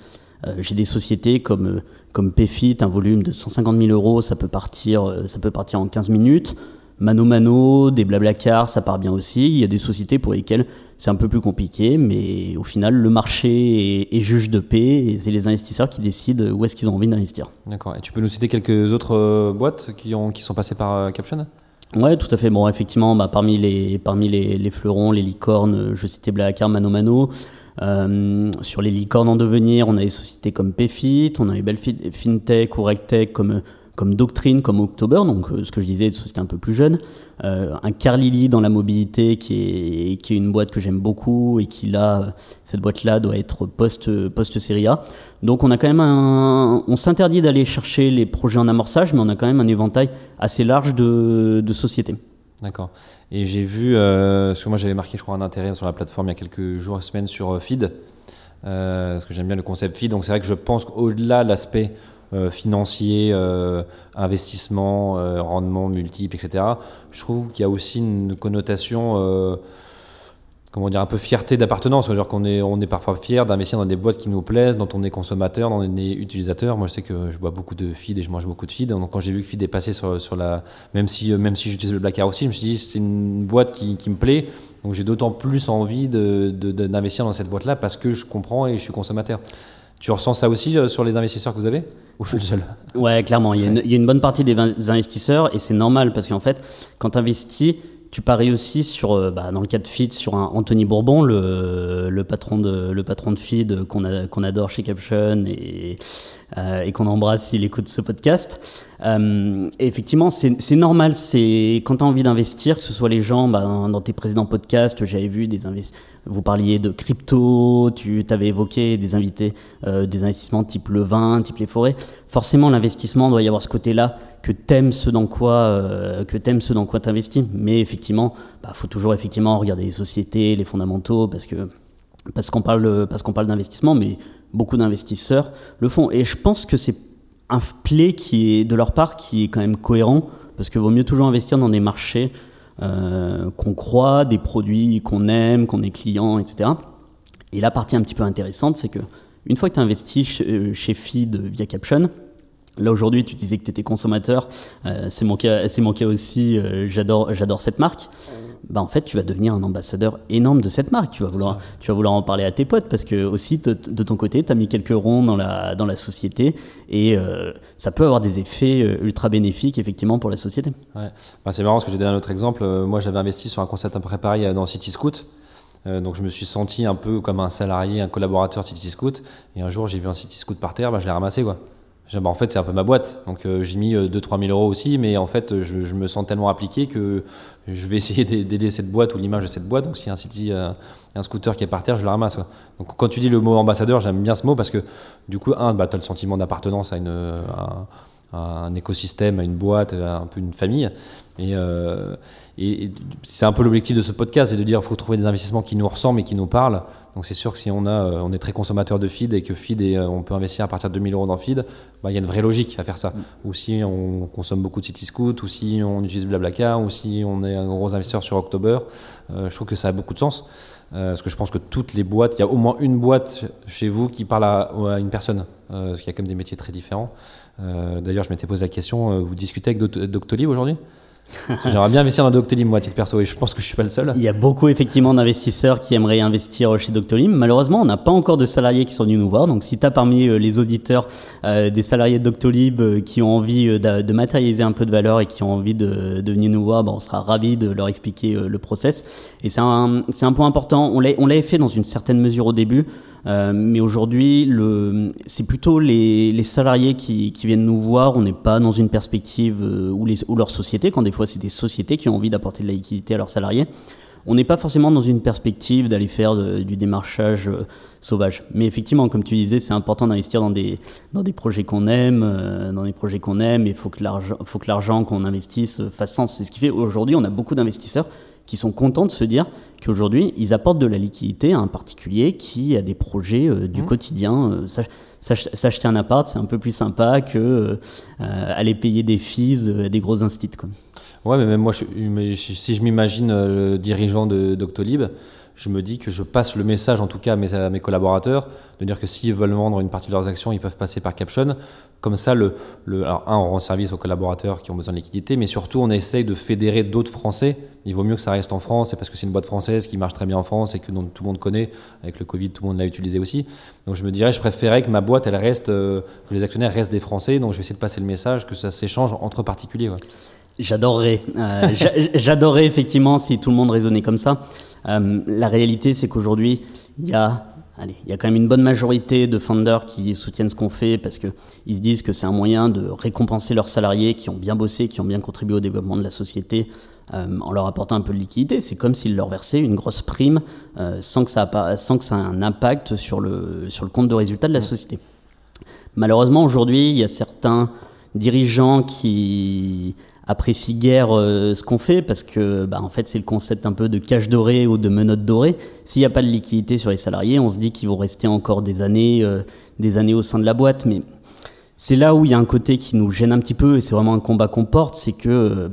J'ai des sociétés comme, comme PFIT, un volume de 150 000 euros, ça peut partir, euh, ça peut partir en 15 minutes. Mano Mano, des Blablacar, ça part bien aussi. Il y a des sociétés pour lesquelles c'est un peu plus compliqué, mais au final, le marché est, est juge de paix et c'est les investisseurs qui décident où est-ce qu'ils ont envie d'investir. D'accord. Et tu peux nous citer quelques autres boîtes qui, ont, qui sont passées par Caption? Ouais, tout à fait. Bon, effectivement, bah, parmi, les, parmi les, les, fleurons, les licornes, je citais Blablacar, Mano Mano. Euh, sur les licornes en devenir, on a des sociétés comme PFIT, on a des belles fintech ou regtech comme, comme Doctrine, comme October, donc euh, ce que je disais, des sociétés un peu plus jeunes. Euh, un Carlili dans la mobilité qui est, qui est une boîte que j'aime beaucoup et qui là, cette boîte-là doit être post, post série A. Donc on a quand même un, on s'interdit d'aller chercher les projets en amorçage, mais on a quand même un éventail assez large de, de sociétés. D'accord. Et j'ai vu, euh, parce que moi j'avais marqué, je crois, un intérêt sur la plateforme il y a quelques jours semaines sur euh, Feed, euh, parce que j'aime bien le concept Feed. Donc c'est vrai que je pense qu'au-delà de l'aspect financier, investissement, rendement multiple, etc., je trouve qu'il y a aussi une connotation comment dire, un peu fierté d'appartenance. C'est-à-dire qu'on est, on est parfois fier d'investir dans des boîtes qui nous plaisent, dont on est consommateur, dont on est utilisateur. Moi, je sais que je bois beaucoup de feed et je mange beaucoup de feed. Donc, quand j'ai vu que feed est passé sur, sur la, même si, même si j'utilise le Black aussi, je me suis dit, c'est une boîte qui, qui me plaît. Donc, j'ai d'autant plus envie d'investir de, de, dans cette boîte-là parce que je comprends et je suis consommateur. Tu ressens ça aussi sur les investisseurs que vous avez? Ou je suis le seul? Ouais, clairement. Il y, a une, il y a une bonne partie des investisseurs et c'est normal parce qu'en fait, quand tu investis, tu paries aussi sur, euh, bah, dans le cas de Feed, sur un Anthony Bourbon, le, le patron de, le patron de Feed qu'on qu'on adore chez Caption et, euh, et qu'on embrasse s'il écoute ce podcast. Euh, effectivement, c'est normal. C'est quand tu as envie d'investir, que ce soit les gens, bah, dans tes précédents podcasts, j'avais vu des vous parliez de crypto, tu avais évoqué des invités, euh, des investissements type le vin, type les forêts. Forcément, l'investissement doit y avoir ce côté-là que t'aimes ce dans quoi euh, que t'aimes ce dans quoi t'investis. Mais effectivement, bah, faut toujours effectivement regarder les sociétés, les fondamentaux, parce que parce qu'on parle parce qu'on parle d'investissement, mais beaucoup d'investisseurs le font. Et je pense que c'est un play qui est de leur part qui est quand même cohérent, parce que vaut mieux toujours investir dans des marchés euh, qu'on croit, des produits qu'on aime, qu'on est client, etc. Et la partie un petit peu intéressante, c'est que une fois que tu as investi chez, chez Feed via Caption, Là aujourd'hui, tu disais que tu étais consommateur, euh, c'est mon mon cas aussi. Euh, j'adore cette marque. Bah en fait, tu vas devenir un ambassadeur énorme de cette marque. Tu vas vouloir, tu vas vouloir en parler à tes potes parce que aussi de, de ton côté, tu as mis quelques ronds dans la dans la société et euh, ça peut avoir des effets euh, ultra bénéfiques effectivement pour la société. Ouais. Bah, c'est marrant parce que j'ai donné un autre exemple. Euh, moi, j'avais investi sur un concept un peu pareil dans City Scoot. Euh, donc je me suis senti un peu comme un salarié, un collaborateur City Scoot. Et un jour, j'ai vu un City Scoot par terre, bah, je l'ai ramassé quoi. Bah, en fait, c'est un peu ma boîte. Donc, euh, j'ai mis 2-3 000 euros aussi, mais en fait, je, me sens tellement appliqué que je vais essayer d'aider cette boîte ou l'image de cette boîte. Donc, s'il y a un, city, euh, un scooter qui est par terre, je le ramasse. Donc, quand tu dis le mot ambassadeur, j'aime bien ce mot parce que, du coup, un, bah, tu as le sentiment d'appartenance à, une, un écosystème, à une boîte, à un peu une famille. Et, euh, et, et c'est un peu l'objectif de ce podcast, c'est de dire qu'il faut trouver des investissements qui nous ressemblent et qui nous parlent. Donc c'est sûr que si on, a, euh, on est très consommateur de feed et que feed est, on peut investir à partir de 2000 euros dans feed, bah, il y a une vraie logique à faire ça. Mm. Ou si on consomme beaucoup de CityScoot, ou si on utilise Blablacar, ou si on est un gros investisseur sur October, euh, je trouve que ça a beaucoup de sens. Euh, parce que je pense que toutes les boîtes, il y a au moins une boîte chez vous qui parle à, à une personne. Euh, parce qu'il y a quand même des métiers très différents. Euh, D'ailleurs, je m'étais posé la question, vous discutez avec Doctolib aujourd'hui? J'aimerais bien investir dans Doctolib, moi, à titre perso, et je pense que je suis pas le seul. Il y a beaucoup effectivement d'investisseurs qui aimeraient investir chez Doctolib. Malheureusement, on n'a pas encore de salariés qui sont venus nous voir. Donc, si tu as parmi euh, les auditeurs euh, des salariés de Doctolib euh, qui ont envie euh, de, matérialiser un peu de valeur et qui ont envie de, venir nous voir, ben, on sera ravis de leur expliquer euh, le process. Et c'est un, un point important. On l'avait fait dans une certaine mesure au début. Euh, mais aujourd'hui, c'est plutôt les, salariés qui, viennent nous voir. On n'est pas dans une perspective euh, où, les, où leur société, quand des fois c'est des sociétés qui ont envie d'apporter de la liquidité à leurs salariés, on n'est pas forcément dans une perspective d'aller faire du démarchage euh, sauvage. Mais effectivement, comme tu disais, c'est important d'investir dans des, dans des projets qu'on aime, dans des projets qu'on aime. Et il faut que l'argent, qu'on investisse fasse sens. C'est ce qui fait aujourd'hui, on a beaucoup d'investisseurs qui sont contents de se dire qu'aujourd'hui, ils apportent de la liquidité à un particulier qui a des projets euh, du quotidien. Euh, s'ach- s'ach- S'acheter un appart, c'est un peu plus sympa que euh, euh, aller payer des fees à des gros instits. Quoi. Ouais, mais même moi, si je m'imagine euh, le dirigeant de Doctolib, je me dis que je passe le message, en tout cas à mes, collaborateurs, de dire que s'ils veulent vendre une partie de leurs actions, ils peuvent passer par Caption. Comme ça, un, on rend service aux collaborateurs qui ont besoin de liquidité, mais surtout, on essaye de fédérer d'autres Français. Il vaut mieux que ça reste en France, c'est parce que c'est une boîte française qui marche très bien en France et que tout le monde connaît. Avec le Covid, tout le monde l'a utilisé aussi. Donc, je me dirais, je préférais que ma boîte, elle reste, euh, que les actionnaires restent des Français. Donc, je vais essayer de passer le message que ça s'échange entre particuliers. J'adorerais. Euh, j'a- J'adorerais effectivement si tout le monde raisonnait comme ça. Euh, la réalité, c'est qu'aujourd'hui, il y a, allez, il y a quand même une bonne majorité de founders qui soutiennent ce qu'on fait parce que ils se disent que c'est un moyen de récompenser leurs salariés qui ont bien bossé, qui ont bien contribué au développement de la société. euh, en leur apportant un peu de liquidité, c'est comme s'ils leur versaient une grosse prime sans, que ça a sans que ça ait un impact sur le, sur le compte de résultat de la société. Malheureusement, aujourd'hui, il y a certains dirigeants qui apprécient guère euh, ce qu'on fait parce que, bah, en fait, c'est le concept un peu de cash doré ou de menottes dorées. S'il n'y a pas de liquidité sur les salariés, on se dit qu'ils vont rester encore des années, euh, des années au sein de la boîte. Mais c'est là où il y a un côté qui nous gêne un petit peu et c'est vraiment un combat qu'on porte, c'est que euh,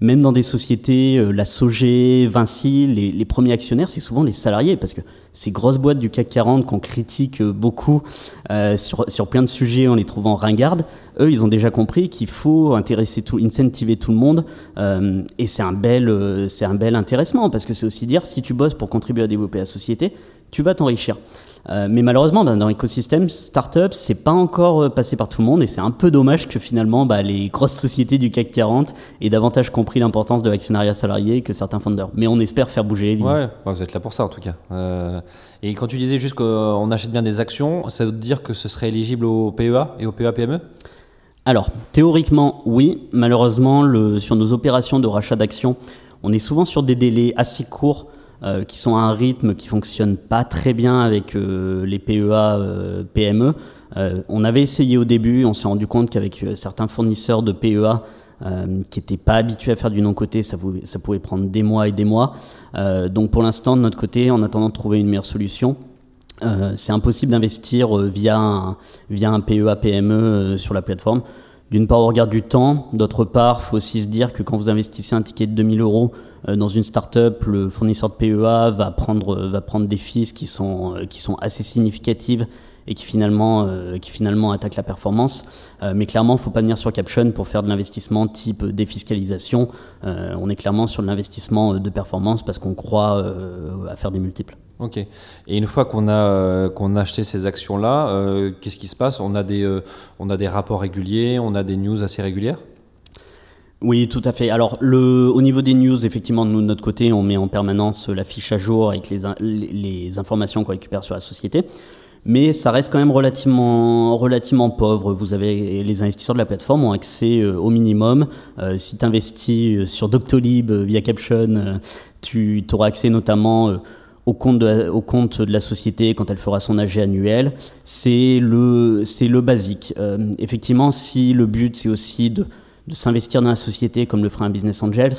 même dans des sociétés, euh, la Sogé, Vinci, les, premiers actionnaires, c'est souvent les salariés parce que ces grosses boîtes du CAC 40 qu'on critique euh, beaucoup euh, sur, sur plein de sujets en les trouvant ringardes, eux, ils ont déjà compris qu'il faut intéresser tout, incentiver tout le monde et c'est un bel, c'est un bel intéressement parce que c'est aussi dire si tu bosses pour contribuer à développer la société, tu vas t'enrichir. Euh, mais malheureusement, dans l'écosystème startup, c'est pas encore euh, passé par tout le monde et c'est un peu dommage que finalement bah, les grosses sociétés du CAC 40 aient davantage compris l'importance de l'actionnariat salarié que certains founders. Mais on espère faire bouger les lignes. Ouais, bah, vous êtes là pour ça en tout cas. Euh, et quand tu disais juste qu'on achète bien des actions, ça veut dire que ce serait éligible au PEA et au PEA PME Alors, théoriquement, oui. Malheureusement, le, sur nos opérations de rachat d'actions, on est souvent sur des délais assez courts euh, qui sont à un rythme qui fonctionne pas très bien avec euh, les PEA, euh, PME. On avait essayé au début, on s'est rendu compte qu'avec certains fournisseurs de PEA qui n'étaient pas habitués à faire du non-côté, ça, pouvait- prendre des mois et des mois. Donc pour l'instant, de notre côté, en attendant de trouver une meilleure solution, c'est impossible d'investir via via un PEA PME sur la plateforme. D'une part, on regarde du temps. D'autre part, faut aussi se dire que quand vous investissez un ticket de 2000 euros euh, dans une startup, le fournisseur de PEA va prendre, euh, va prendre des fees qui sont, euh, qui sont assez significatives et qui finalement, euh, qui finalement attaquent la performance. Mais clairement, il ne faut pas venir sur Caption pour faire de l'investissement type défiscalisation. On est clairement sur de l'investissement de performance parce qu'on croit à faire des multiples. Ok. Et une fois qu'on a, euh, qu'on a acheté ces actions-là, euh, qu'est-ce qui se passe? On a, des, euh, on a des rapports réguliers, on a des news assez régulières? Oui, tout à fait. Alors, le, au niveau des news, effectivement, de notre côté, on met en permanence la fiche à jour avec les, les informations qu'on récupère sur la société. Mais ça reste quand même relativement, relativement pauvre. Vous avez, les investisseurs de la plateforme ont accès au minimum. Si tu investis sur Doctolib via Caption, tu auras accès notamment au compte, de au compte de la société quand elle fera son AG annuel. C'est le, le basique. Euh, effectivement, si le but c'est aussi de, de s'investir dans la société comme le ferait un business angels,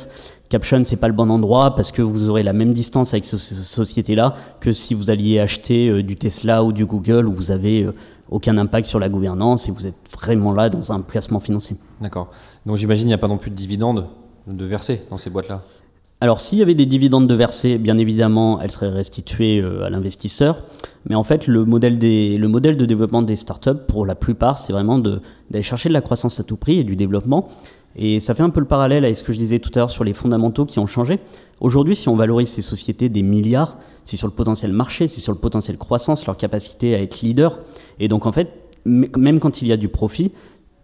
Caption c'est pas le bon endroit parce que vous aurez la même distance avec ce- cette société-là que si vous alliez acheter euh, du Tesla ou du Google où vous avez euh, aucun impact sur la gouvernance et vous êtes vraiment là dans un placement financier. D'accord. Donc j'imagine qu'il n'y a pas non plus de dividendes de verser dans ces boîtes-là? Alors, s'il y avait des dividendes de versés, bien évidemment, elles seraient restituées euh, à l'investisseur. Mais en fait, le modèle, de développement des startups, pour la plupart, c'est vraiment d'aller chercher de la croissance à tout prix et du développement. Et ça fait un peu le parallèle avec ce que je disais tout à l'heure sur les fondamentaux qui ont changé. Aujourd'hui, si on valorise ces sociétés des milliards, c'est sur le potentiel marché, c'est sur le potentiel croissance, leur capacité à être leader. Et donc en fait, même quand il y a du profit,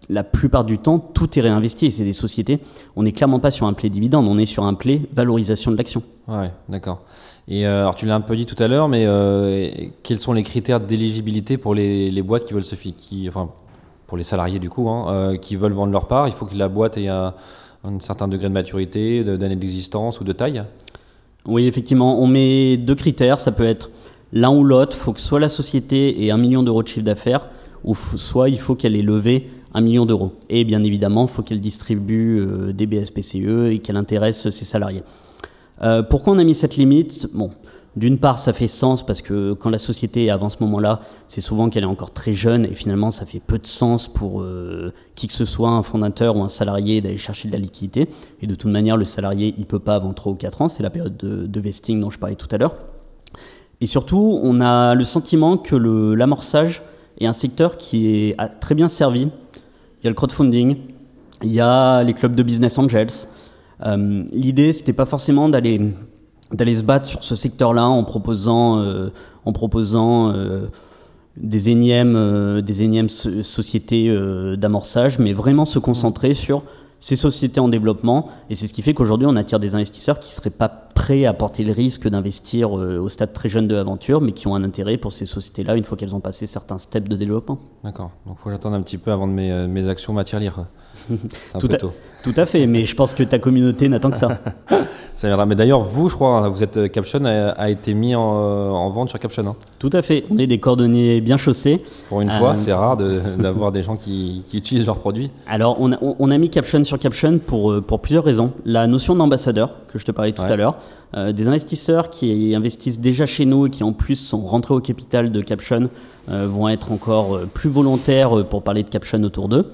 la plupart du temps, tout est réinvesti. Et c'est des sociétés, on n'est clairement pas sur un play dividende, on est sur un play valorisation de l'action. Ouais, d'accord. Et euh, alors tu l'as un peu dit tout à l'heure, mais euh, quels sont les critères d'éligibilité pour les, boîtes qui veulent se qui, enfin pour les salariés du coup, hein, euh, qui veulent vendre leur part? Il faut que la boîte ait un, certain degré de maturité, d'années d'existence ou de taille? Oui, effectivement, on met deux critères. Ça peut être l'un ou l'autre. Il faut que soit la société ait un million d'euros de chiffre d'affaires, ou soit il faut qu'elle ait levé un million d'euros. Et bien évidemment, il faut qu'elle distribue des BSPCE et qu'elle intéresse ses salariés. Euh, pourquoi on a mis cette limite? Bon, d'une part, ça fait sens parce que quand la société avant ce moment-là, c'est souvent qu'elle est encore très jeune et finalement, ça fait peu de sens pour euh, qui que ce soit, un fondateur ou un salarié, d'aller chercher de la liquidité. Et de toute manière, le salarié, il peut pas avant 3 ou 4 ans. C'est la période de, vesting dont je parlais tout à l'heure. Et surtout, on a le sentiment que l'amorçage est un secteur qui est très bien servi. Il y a le crowdfunding, il y a les clubs de business angels, euh, l'idée, c'était pas forcément d'aller d'aller se battre sur ce secteur-là en proposant euh, en proposant euh, des énièmes des énièmes sociétés d'amorçage, mais vraiment se concentrer sur ces sociétés en développement. Et c'est ce qui fait qu'aujourd'hui, on attire des investisseurs qui ne seraient pas prêts à porter le risque d'investir au stade très jeune de l'aventure, mais qui ont un intérêt pour ces sociétés-là une fois qu'elles ont passé certains steps de développement. D'accord. Donc, il faut que j'attende un petit peu avant de mes, mes actions lire. tout, à, tout à fait, mais je pense que ta communauté n'attend que ça. ça viendra. Mais d'ailleurs, vous, je crois, vous êtes euh, Caption a, été mis en, euh, en, vente sur Caption. Hein. Tout à fait. On est des cordonniers bien chaussés. Pour une fois, euh, c'est rare d'avoir des gens qui, qui, utilisent leurs produits. Alors, on a, on a, mis Caption sur Caption pour, pour plusieurs raisons. La notion d'ambassadeur, que je te parlais tout à l'heure, des investisseurs qui investissent déjà chez nous et qui en plus sont rentrés au capital de Caption vont être encore plus volontaires pour parler de Caption autour d'eux.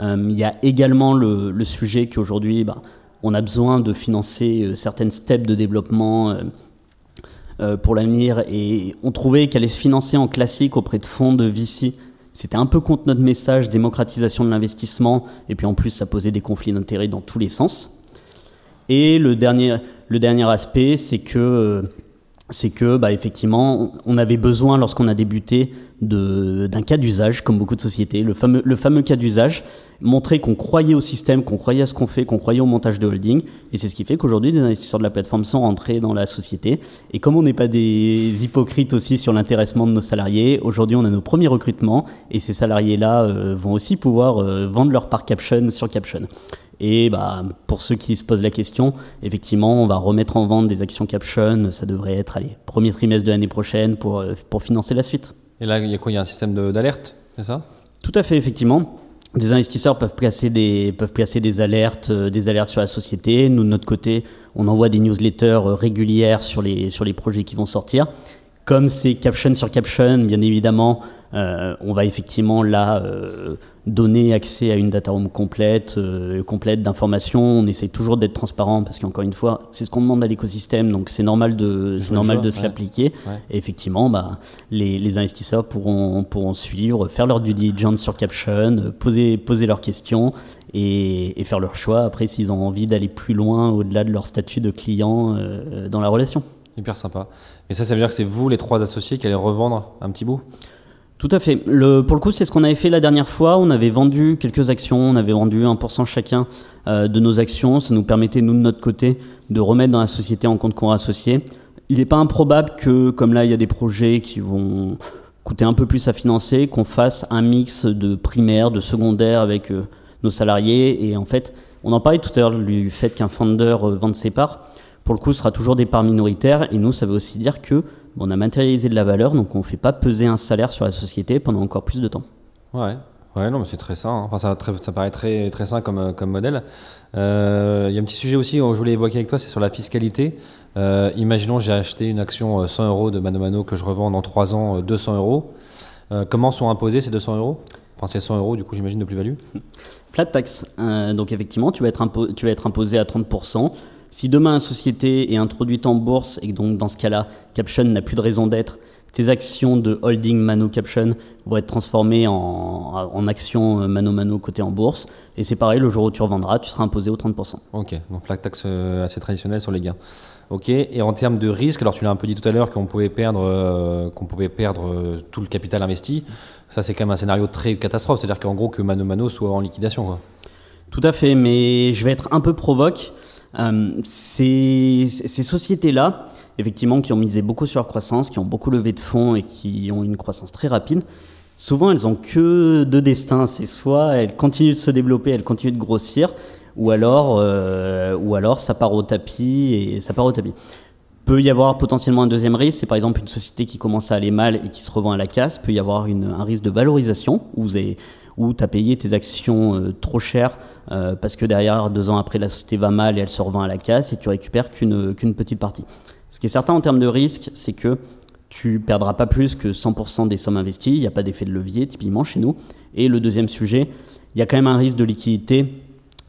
Euh, il y a également le, sujet qu'aujourd'hui, bah, on a besoin de financer euh, certaines steps de développement euh, pour l'avenir. Et on trouvait qu'aller se financer en classique auprès de fonds de VC, c'était un peu contre notre message démocratisation de l'investissement. Et puis en plus ça posait des conflits d'intérêts dans tous les sens. Et le dernier, le dernier aspect, c'est que, c'est que bah, effectivement, on avait besoin lorsqu'on a débuté d'un cas d'usage, comme beaucoup de sociétés, le fameux, le fameux cas d'usage montrer qu'on croyait au système, qu'on croyait à ce qu'on fait, qu'on croyait au montage de holding. Et c'est ce qui fait qu'aujourd'hui, des investisseurs de la plateforme sont rentrés dans la société. Et comme on n'est pas des hypocrites aussi sur l'intéressement de nos salariés, aujourd'hui, on a nos premiers recrutements. Et ces salariés-là euh, vont aussi pouvoir euh, vendre leur part Caption sur Caption. Et bah, pour ceux qui se posent la question, effectivement, on va remettre en vente des actions Caption. Ça devrait être, allez, premier trimestre de l'année prochaine pour, euh, pour financer la suite. Et là, il y a quoi? Il y a un système d'alerte, c'est ça? Tout à fait, effectivement des investisseurs peuvent placer des, peuvent placer des alertes, euh, des alertes sur la société. Nous, de notre côté, on envoie des newsletters euh, régulières sur les, sur les projets qui vont sortir. Comme c'est caption sur caption, bien évidemment, euh, on va effectivement là euh, donner accès à une data room complète, euh, complète d'informations. On essaie toujours d'être transparent parce qu'encore une fois, c'est ce qu'on demande à l'écosystème, donc c'est normal de, c'est normal de se l'appliquer. Et effectivement, bah, les, les, investisseurs pourront, pourront suivre, faire leur due diligence sur Caption, poser, poser leurs questions et, et faire leur choix après s'ils ont envie d'aller plus loin au-delà de leur statut de client dans la relation. Hyper sympa. Et ça, ça veut dire que c'est vous, les trois associés, qui allez revendre un petit bout? Tout à fait. Pour le coup, c'est ce qu'on avait fait la dernière fois. On avait vendu quelques actions, on avait vendu 1% chacun euh, de nos actions. Ça nous permettait, nous, de notre côté, de remettre dans la société en compte courant associé. Il n'est pas improbable que, comme là, il y a des projets qui vont coûter un peu plus à financer, qu'on fasse un mix de primaire, de secondaire avec euh, nos salariés. Et en fait, on en parlait tout à l'heure du fait qu'un founder euh, vende ses parts. Pour le coup, ce sera toujours des parts minoritaires. Et nous, ça veut aussi dire que on a matérialisé de la valeur, donc on ne fait pas peser un salaire sur la société pendant encore plus de temps. Ouais, ouais non, mais c'est très sain. Hein. Enfin, ça, ça, paraît très, très sain comme, euh, comme modèle. Euh, il y a un petit sujet aussi que je voulais évoquer avec toi, c'est sur la fiscalité. Euh, imaginons, j'ai acheté une action 100 euros de Mano Mano que je revends dans 3 ans 200 euros. comment sont imposés ces 200 euros? Enfin, c'est 100 euros, du coup, j'imagine, de plus-value? Flat tax. donc, effectivement, tu vas, être tu vas être imposé à 30%. Si demain une société est introduite en bourse et donc dans ce cas-là, Caption n'a plus de raison d'être, tes actions de holding Mano Caption vont être transformées en, en actions Mano Mano cotées en bourse. Et c'est pareil, le jour où tu revendras, tu seras imposé au 30%. Ok, donc flat tax euh, assez traditionnelle sur les gains. Ok, et en termes de risque, alors tu l'as un peu dit tout à l'heure qu'on pouvait perdre, euh, qu'on pouvait perdre euh, tout le capital investi. Ça, c'est quand même un scénario très catastrophe, c'est-à-dire qu'en gros que Mano Mano soit en liquidation. Quoi. Tout à fait, mais je vais être un peu provoque. Ces, ces sociétés-là, effectivement, qui ont misé beaucoup sur leur croissance, qui ont beaucoup levé de fonds et qui ont une croissance très rapide, souvent elles ont que deux destins. C'est soit elles continuent de se développer, elles continuent de grossir, ou alors, euh, ou alors ça part au tapis et ça part au tapis. Peut y avoir potentiellement un deuxième risque, c'est par exemple une société qui commence à aller mal et qui se revend à la casse. Peut y avoir un risque de valorisation où où tu as payé tes actions euh, trop cher euh, parce que derrière, deux ans après, la société va mal et elle se revend à la casse et tu récupères qu'une qu'une petite partie. Ce qui est certain en termes de risque, c'est que tu perdras pas plus que 100% des sommes investies. Il n'y a pas d'effet de levier, typiquement chez nous. Et le deuxième sujet, il y a quand même un risque de liquidité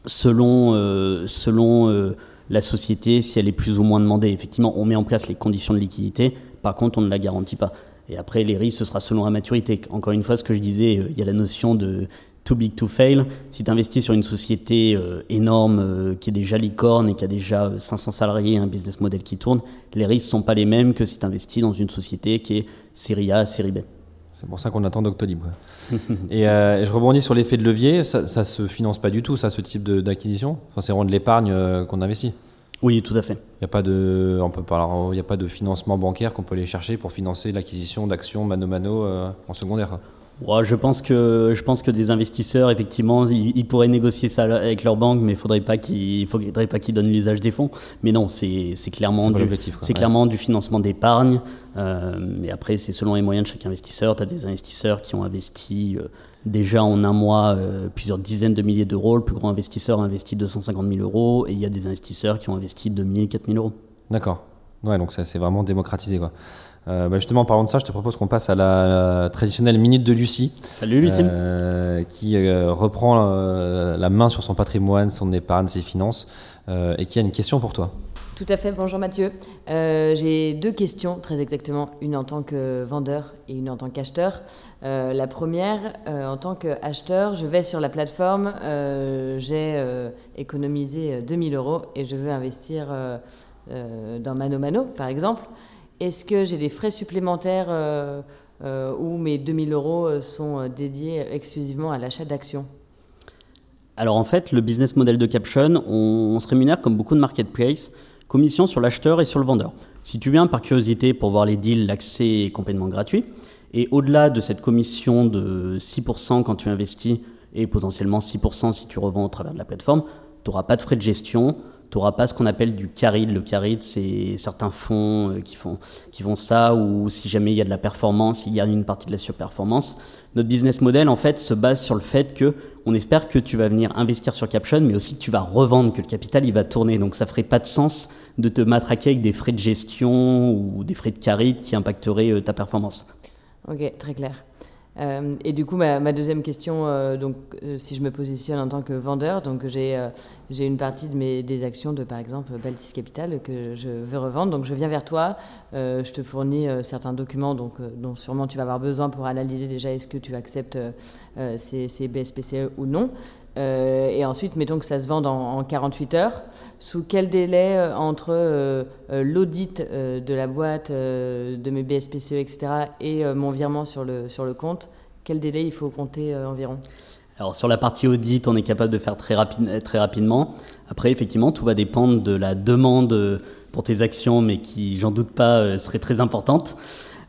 selon, euh, selon euh, la société, si elle est plus ou moins demandée. Effectivement, on met en place les conditions de liquidité. Par contre, on ne la garantit pas. Et après, les risques, ce sera selon la maturité. Encore une fois, ce que je disais, euh, il y a la notion de too big to fail. Si tu investis sur une société euh, énorme euh, qui est déjà licorne et qui a déjà 500 euh, salariés, un business model qui tourne, les risques sont pas les mêmes que si tu investis dans une société qui est série A, série B. C'est pour ça qu'on attend Doctolib. et, et, je rebondis sur l'effet de levier. Ça, ça se finance pas du tout, ça, ce type d'acquisition. Enfin, c'est vraiment de l'épargne qu'on investit. Oui, tout à fait. Il n'y a pas de, on peut il a pas de financement bancaire qu'on peut aller chercher pour financer l'acquisition d'actions mano mano en secondaire je pense que je pense que des investisseurs, effectivement, ils, pourraient négocier ça avec leur banque, mais il faudrait pas qu'ils faudrait pas qu'ils donnent l'usage des fonds. Mais non, c'est clairement du c'est clairement du financement d'épargne. Euh, mais après, c'est selon les moyens de chaque investisseur. Tu as des investisseurs qui ont investi euh, déjà en un mois euh, plusieurs dizaines de milliers d'euros. Le plus grand investisseur a investi 250 000 euros, et il y a des investisseurs qui ont investi 2000, 4000 euros. D'accord. Ouais, donc ça c'est vraiment démocratisé quoi. Euh, bah justement, en parlant de ça, je te propose qu'on passe à la, traditionnelle minute de Lucie. Salut Lucie. Euh, qui euh, reprend la main sur son patrimoine, son épargne, ses finances, et qui a une question pour toi. Tout à fait, bonjour Mathieu. J'ai deux questions, très exactement, une en tant que vendeur et une en tant qu'acheteur. la première, en tant qu'acheteur, je vais sur la plateforme, j'ai économisé 2000 euros et je veux investir dans Mano Mano, par exemple. Est-ce que j'ai des frais supplémentaires euh, euh, où mes 2000 euros euh, sont dédiés exclusivement à l'achat d'actions? Alors en fait, le business model de Caption, on, se rémunère comme beaucoup de marketplace, commission sur l'acheteur et sur le vendeur. Si tu viens par curiosité pour voir les deals, l'accès est complètement gratuit. Et au-delà de cette commission de 6% quand tu investis et potentiellement 6% si tu revends au travers de la plateforme, tu n'auras pas de frais de gestion, tu n'auras pas ce qu'on appelle du carry. Le carry, c'est certains fonds euh, qui font, qui font ça, ou si jamais il y a de la performance, il y a une partie de la surperformance. Notre business model, en fait, se base sur le fait que on espère que tu vas venir investir sur Caption, mais aussi que tu vas revendre, que le capital, il va tourner. Donc, ça ferait pas de sens de te matraquer avec des frais de gestion ou des frais de carry qui impacteraient euh, ta performance. Ok, très clair. Euh, et du coup, ma, deuxième question, euh, donc, euh, si je me positionne en tant que vendeur, donc j'ai j'ai une partie de mes des actions de par exemple Baltis Capital que je veux revendre, donc je viens vers toi, je te fournis certains documents donc dont sûrement tu vas avoir besoin pour analyser déjà est-ce que tu acceptes ces, ces BSPCE ou non. Euh, et ensuite, mettons que ça se vende en, 48 heures. Sous quel délai euh, entre euh, l'audit de la boîte, de mes BSPCE, etc., et mon virement sur le, sur le compte, quel délai il faut compter environ? Alors sur la partie audit, on est capable de faire très rapidement. Après, effectivement, tout va dépendre de la demande pour tes actions, mais qui, j'en doute pas, serait très importante.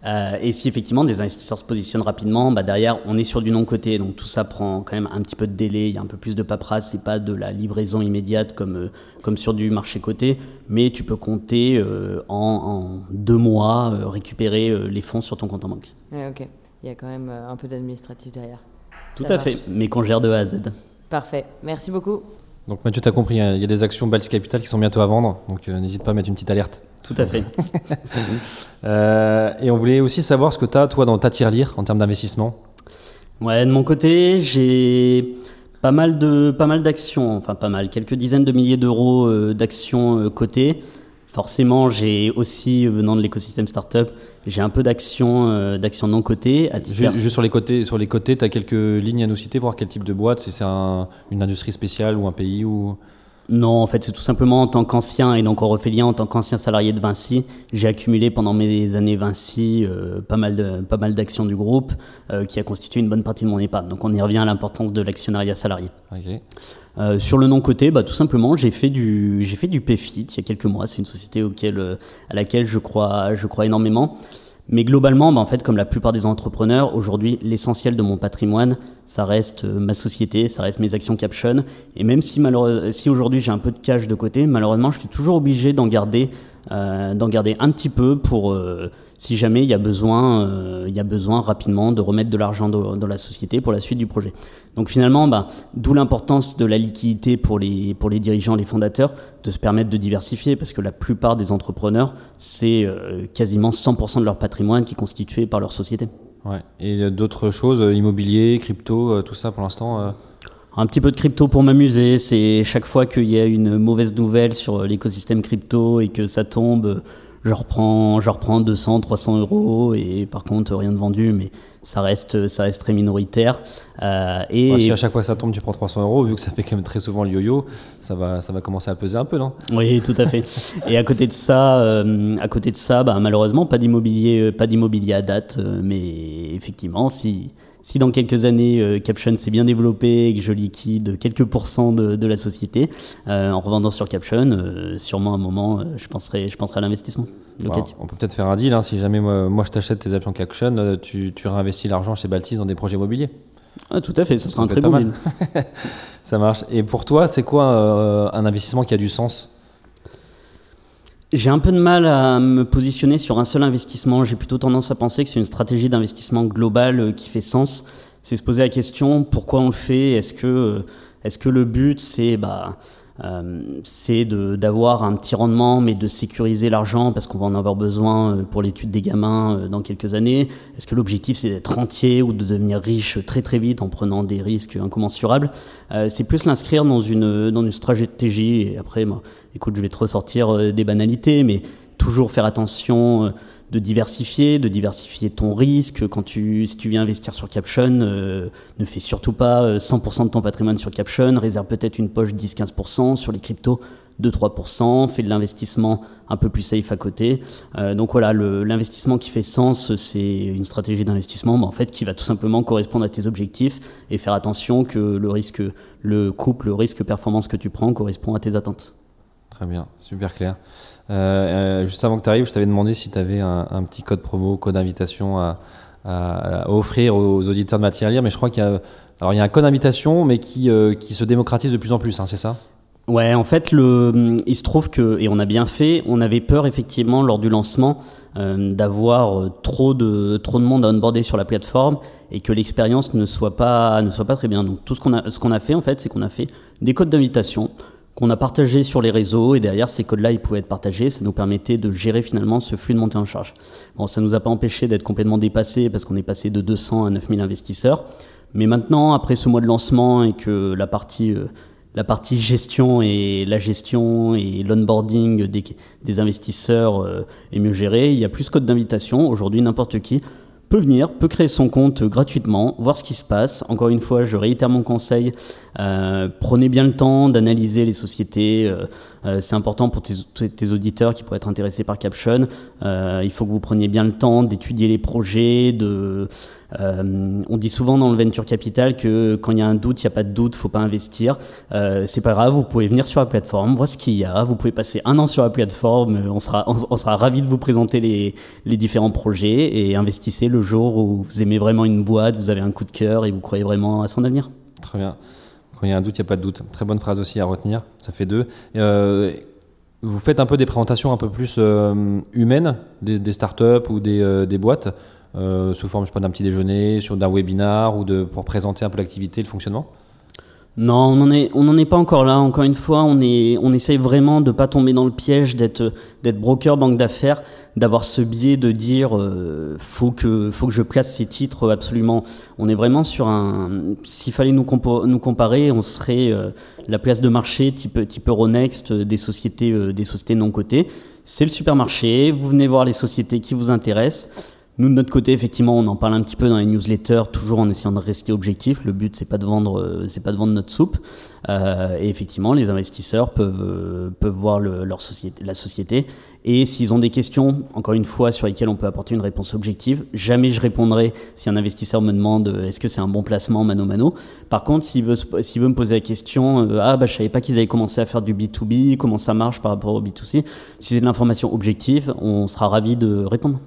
Euh, et si effectivement des investisseurs se positionnent rapidement, bah derrière on est sur du non-côté, donc tout ça prend quand même un petit peu de délai, il y a un peu plus de paperasse, c'est pas de la livraison immédiate comme, euh, comme sur du marché côté, mais tu peux compter euh, en, deux mois récupérer les fonds sur ton compte en banque. ok, il y a quand même un peu d'administratif derrière. Tout à fait, mais qu'on gère de A à Z. Parfait, merci beaucoup. Donc Mathieu, tu as compris, hein, il y a des actions Baltic Capital qui sont bientôt à vendre, donc n'hésite pas à mettre une petite alerte. Tout à fait. Euh, et on voulait aussi savoir ce que tu as, toi, dans ta tirelire en termes d'investissement. Ouais, de mon côté, j'ai pas mal de pas mal d'actions, enfin pas mal, quelques dizaines de milliers d'euros euh, d'actions euh, cotées. Forcément, j'ai aussi, venant de l'écosystème startup, j'ai un peu d'action euh, d'action non cotée. À titre Juste, juste sur les côtés, sur les côtés, tu as quelques lignes à nous citer pour voir quel type de boîte, si c'est un- une industrie spéciale ou un pays ou Non, en fait, c'est tout simplement en tant qu'ancien, et donc on refait lien en tant qu'ancien salarié de Vinci, j'ai accumulé pendant mes années Vinci euh, pas mal de- pas mal d'actions du groupe euh, qui a constitué une bonne partie de mon épargne. Donc on y revient à l'importance de l'actionnariat salarié. Euh, sur le non-côté, bah, tout simplement, j'ai fait du, j'ai fait du PFIT il y a quelques mois. C'est une société auquel, à laquelle je crois, je crois énormément. Mais globalement, bah, en fait, comme la plupart des entrepreneurs, aujourd'hui, l'essentiel de mon patrimoine, ça reste euh, ma société, ça reste mes actions Caption. Et même si, si aujourd'hui j'ai un peu de cash de côté, malheureusement, je suis toujours obligé d'en garder, euh, un petit peu pour, euh, si jamais il y a besoin, euh, il y a besoin rapidement de remettre de l'argent dans, dans la société pour la suite du projet. Donc finalement, bah, d'où l'importance de la liquidité pour les, pour les dirigeants, les fondateurs, de se permettre de diversifier, parce que la plupart des entrepreneurs, c'est euh, quasiment 100% de leur patrimoine qui est constitué par leur société. Ouais. Et euh, d'autres choses, immobilier, crypto, tout ça pour l'instant euh, Un petit peu de crypto pour m'amuser, c'est chaque fois qu'il y a une mauvaise nouvelle sur l'écosystème crypto et que ça tombe, je reprends, je reprends 200, 300 euros et par contre rien de vendu, mais ça reste, ça reste très minoritaire. Euh, et ouais, Si à chaque fois que ça tombe, tu prends 300 euros, vu que ça fait quand même très souvent le yo-yo, ça va, ça va commencer à peser un peu, non? Oui, tout à fait. Et à côté de ça, euh, à côté de ça, bah, malheureusement, pas d'immobilier, euh, pas d'immobilier à date. mais effectivement, si, si dans quelques années euh, Caption s'est bien développé et que je liquide quelques pourcents de, de la société euh, en revendant sur Caption, euh, sûrement à un moment, je penserai, je penserai à l'investissement locatif. On peut peut-être faire un deal, hein, si jamais moi, moi je t'achète tes actions Caption, tu, tu réinvestis l'argent chez Baltis dans des projets immobiliers. Ah, tout à fait, ça sera un très bon deal. Ça marche. Et pour toi, c'est quoi un investissement qui a du sens? J'ai un peu de mal à me positionner sur un seul investissement. J'ai plutôt tendance à penser que c'est une stratégie d'investissement globale euh, qui fait sens. C'est se poser la question pourquoi on le fait? Est-ce que, euh, est-ce que le but c'est bah, euh, c'est d'avoir un petit rendement, mais de sécuriser l'argent parce qu'on va en avoir besoin euh, pour l'étude des gamins dans quelques années? Est-ce que l'objectif c'est d'être rentier ou de devenir riche très très vite en prenant des risques incommensurables Euh, C'est plus l'inscrire dans une, dans une stratégie. Et après, moi, écoute, je vais te ressortir euh, des banalités, mais toujours faire attention euh, de diversifier, de diversifier ton risque. Quand tu, si tu viens investir sur Caption, euh, ne fais surtout pas euh, 100% de ton patrimoine sur Caption, réserve peut-être une poche 10-15%, sur les cryptos 2-3%, fais de l'investissement un peu plus safe à côté. Donc voilà, l'investissement qui fait sens, c'est une stratégie d'investissement en fait, qui va tout simplement correspondre à tes objectifs et faire attention que le risque, le couple, le risque performance que tu prends correspond à tes attentes. Très bien, super clair. Euh, euh, juste avant que tu arrives, je t'avais demandé si tu avais un, petit code promo, code d'invitation à, offrir aux auditeurs de matière à lire, mais je crois qu'il y a, il y a un code d'invitation, mais qui, euh, qui se démocratise de plus en plus, hein, c'est ça? Ouais, en fait, il se trouve que, et on a bien fait, on avait peur effectivement lors du lancement d'avoir trop de, trop de monde à onboarder sur la plateforme et que l'expérience ne soit pas, ne soit pas très bien. Donc tout ce qu'on a, ce a fait en fait, c'est qu'on a fait des codes d'invitation qu'on a partagés sur les réseaux et derrière ces codes-là, ils pouvaient être partagés. Ça nous permettait de gérer finalement ce flux de montée en charge. Bon, ça nous a pas empêché d'être complètement dépassé parce qu'on est passé de 200 à 9000 investisseurs. Mais maintenant, après ce mois de lancement et que la partie euh, la partie gestion et la gestion et l'onboarding des, des investisseurs euh, est mieux gérée. Il y a plus de code d'invitation. Aujourd'hui, n'importe qui peut venir, peut créer son compte gratuitement, voir ce qui se passe. Encore une fois, je réitère mon conseil. Euh, prenez bien le temps d'analyser les sociétés. euh, euh, c'est important pour tes, tes auditeurs qui pourraient être intéressés par Caption. Il faut que vous preniez bien le temps d'étudier les projets, on dit souvent dans le venture capital que quand il y a un doute, il n'y a pas de doute, faut pas investir. C'est pas grave, vous pouvez venir sur la plateforme, voir ce qu'il y a. Vous pouvez passer un an sur la plateforme. On sera, on, ravi de vous présenter les différents projets et investissez le jour où vous aimez vraiment une boîte, vous avez un coup de cœur et vous croyez vraiment à son avenir. Très bien. Il y a un doute, il n'y a pas de doute. Très bonne phrase aussi à retenir. Ça fait deux. Euh, vous faites un peu des présentations un peu plus euh, humaines des, startups ou des, euh, boîtes sous forme d'un petit déjeuner, sur d'un webinar ou de, pour présenter un peu l'activité, le fonctionnement? Non, on n'en est, est pas encore là. Encore une fois, on, est, on essaye vraiment de pas tomber dans le piège d'être broker, banque d'affaires, d'avoir ce biais de dire euh, faut que, faut que je place ces titres absolument. On est vraiment sur un. S'il fallait nous, nous comparer, on serait euh, la place de marché type, type Euronext euh, des sociétés, euh, des sociétés non cotées. c'est le supermarché, vous venez voir les sociétés qui vous intéressent. Nous, de notre côté, effectivement, on en parle un petit peu dans les newsletters, toujours en essayant de rester objectif. Le but, c'est pas euh, pas de vendre notre soupe. Euh, et effectivement, les investisseurs peuvent euh, peuvent voir le, leur société, la société. Et s'ils ont des questions, encore une fois, sur lesquelles on peut apporter une réponse objective, jamais je répondrai si un investisseur me demande est-ce que c'est un bon placement mano mano. Par contre, s'il veut s'il veut me poser la question, euh, ah bah je savais pas qu'ils avaient commencé à faire du B2B, comment ça marche par rapport au B2C. Si c'est de l'information objective, on sera ravi de répondre.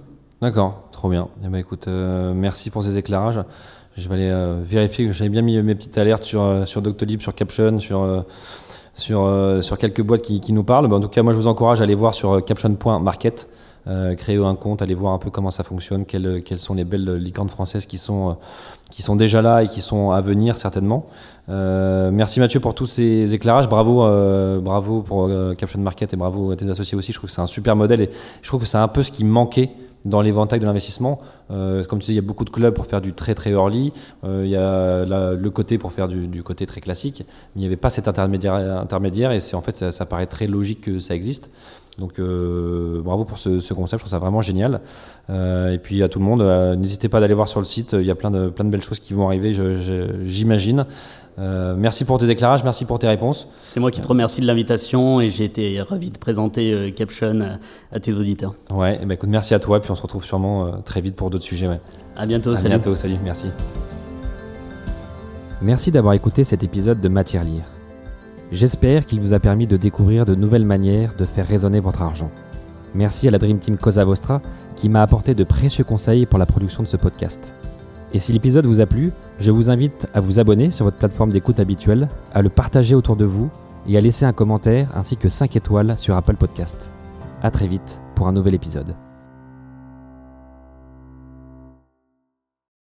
D'accord, trop bien. Eh ben, écoute, euh, merci pour ces éclairages. Je vais aller euh, vérifier que j'avais bien mis mes petites alertes sur, euh, sur Doctolib, sur Caption, sur, sur, sur quelques boîtes qui, nous parlent. Ben, en tout cas, moi, je vous encourage à aller voir sur caption.market, euh, créer un compte, aller voir un peu comment ça fonctionne, quelles, quelles sont les belles licornes françaises qui sont, qui sont déjà là et qui sont à venir certainement. Merci Mathieu pour tous ces éclairages. Bravo, bravo pour Caption Market et bravo à tes associés aussi. Je trouve que c'est un super modèle et je trouve que c'est un peu ce qui manquait dans l'éventail de l'investissement. Euh, comme tu disais, il y a beaucoup de clubs pour faire du très très early. Euh, il y a le côté pour faire du, côté très classique. Mais il n'y avait pas cet intermédiaire, intermédiaire et c'est en fait ça, paraît très logique que ça existe. Donc euh, bravo pour ce, ce concept, je trouve ça vraiment génial. Et puis à tout le monde, n'hésitez pas d'aller voir sur le site, il y a plein de, plein de belles choses qui vont arriver, j'imagine. Euh, merci pour tes éclairages, merci pour tes réponses. C'est moi qui te remercie de l'invitation et j'ai été ravi de présenter euh, Caption à, à tes auditeurs. Ouais, et ben écoute, merci à toi, puis on se retrouve sûrement euh, très vite pour d'autres sujets. Ouais. À bientôt, à salut. bientôt, salut, merci. Merci d'avoir écouté cet épisode de Matière Lire. J'espère qu'il vous a permis de découvrir de nouvelles manières de faire résonner votre argent. Merci à la Dream Team Cosa Vostra qui m'a apporté de précieux conseils pour la production de ce podcast. Et si l'épisode vous a plu, je vous invite à vous abonner sur votre plateforme d'écoute habituelle, à le partager autour de vous et à laisser un commentaire ainsi que 5 étoiles sur Apple Podcast. A très vite pour un nouvel épisode.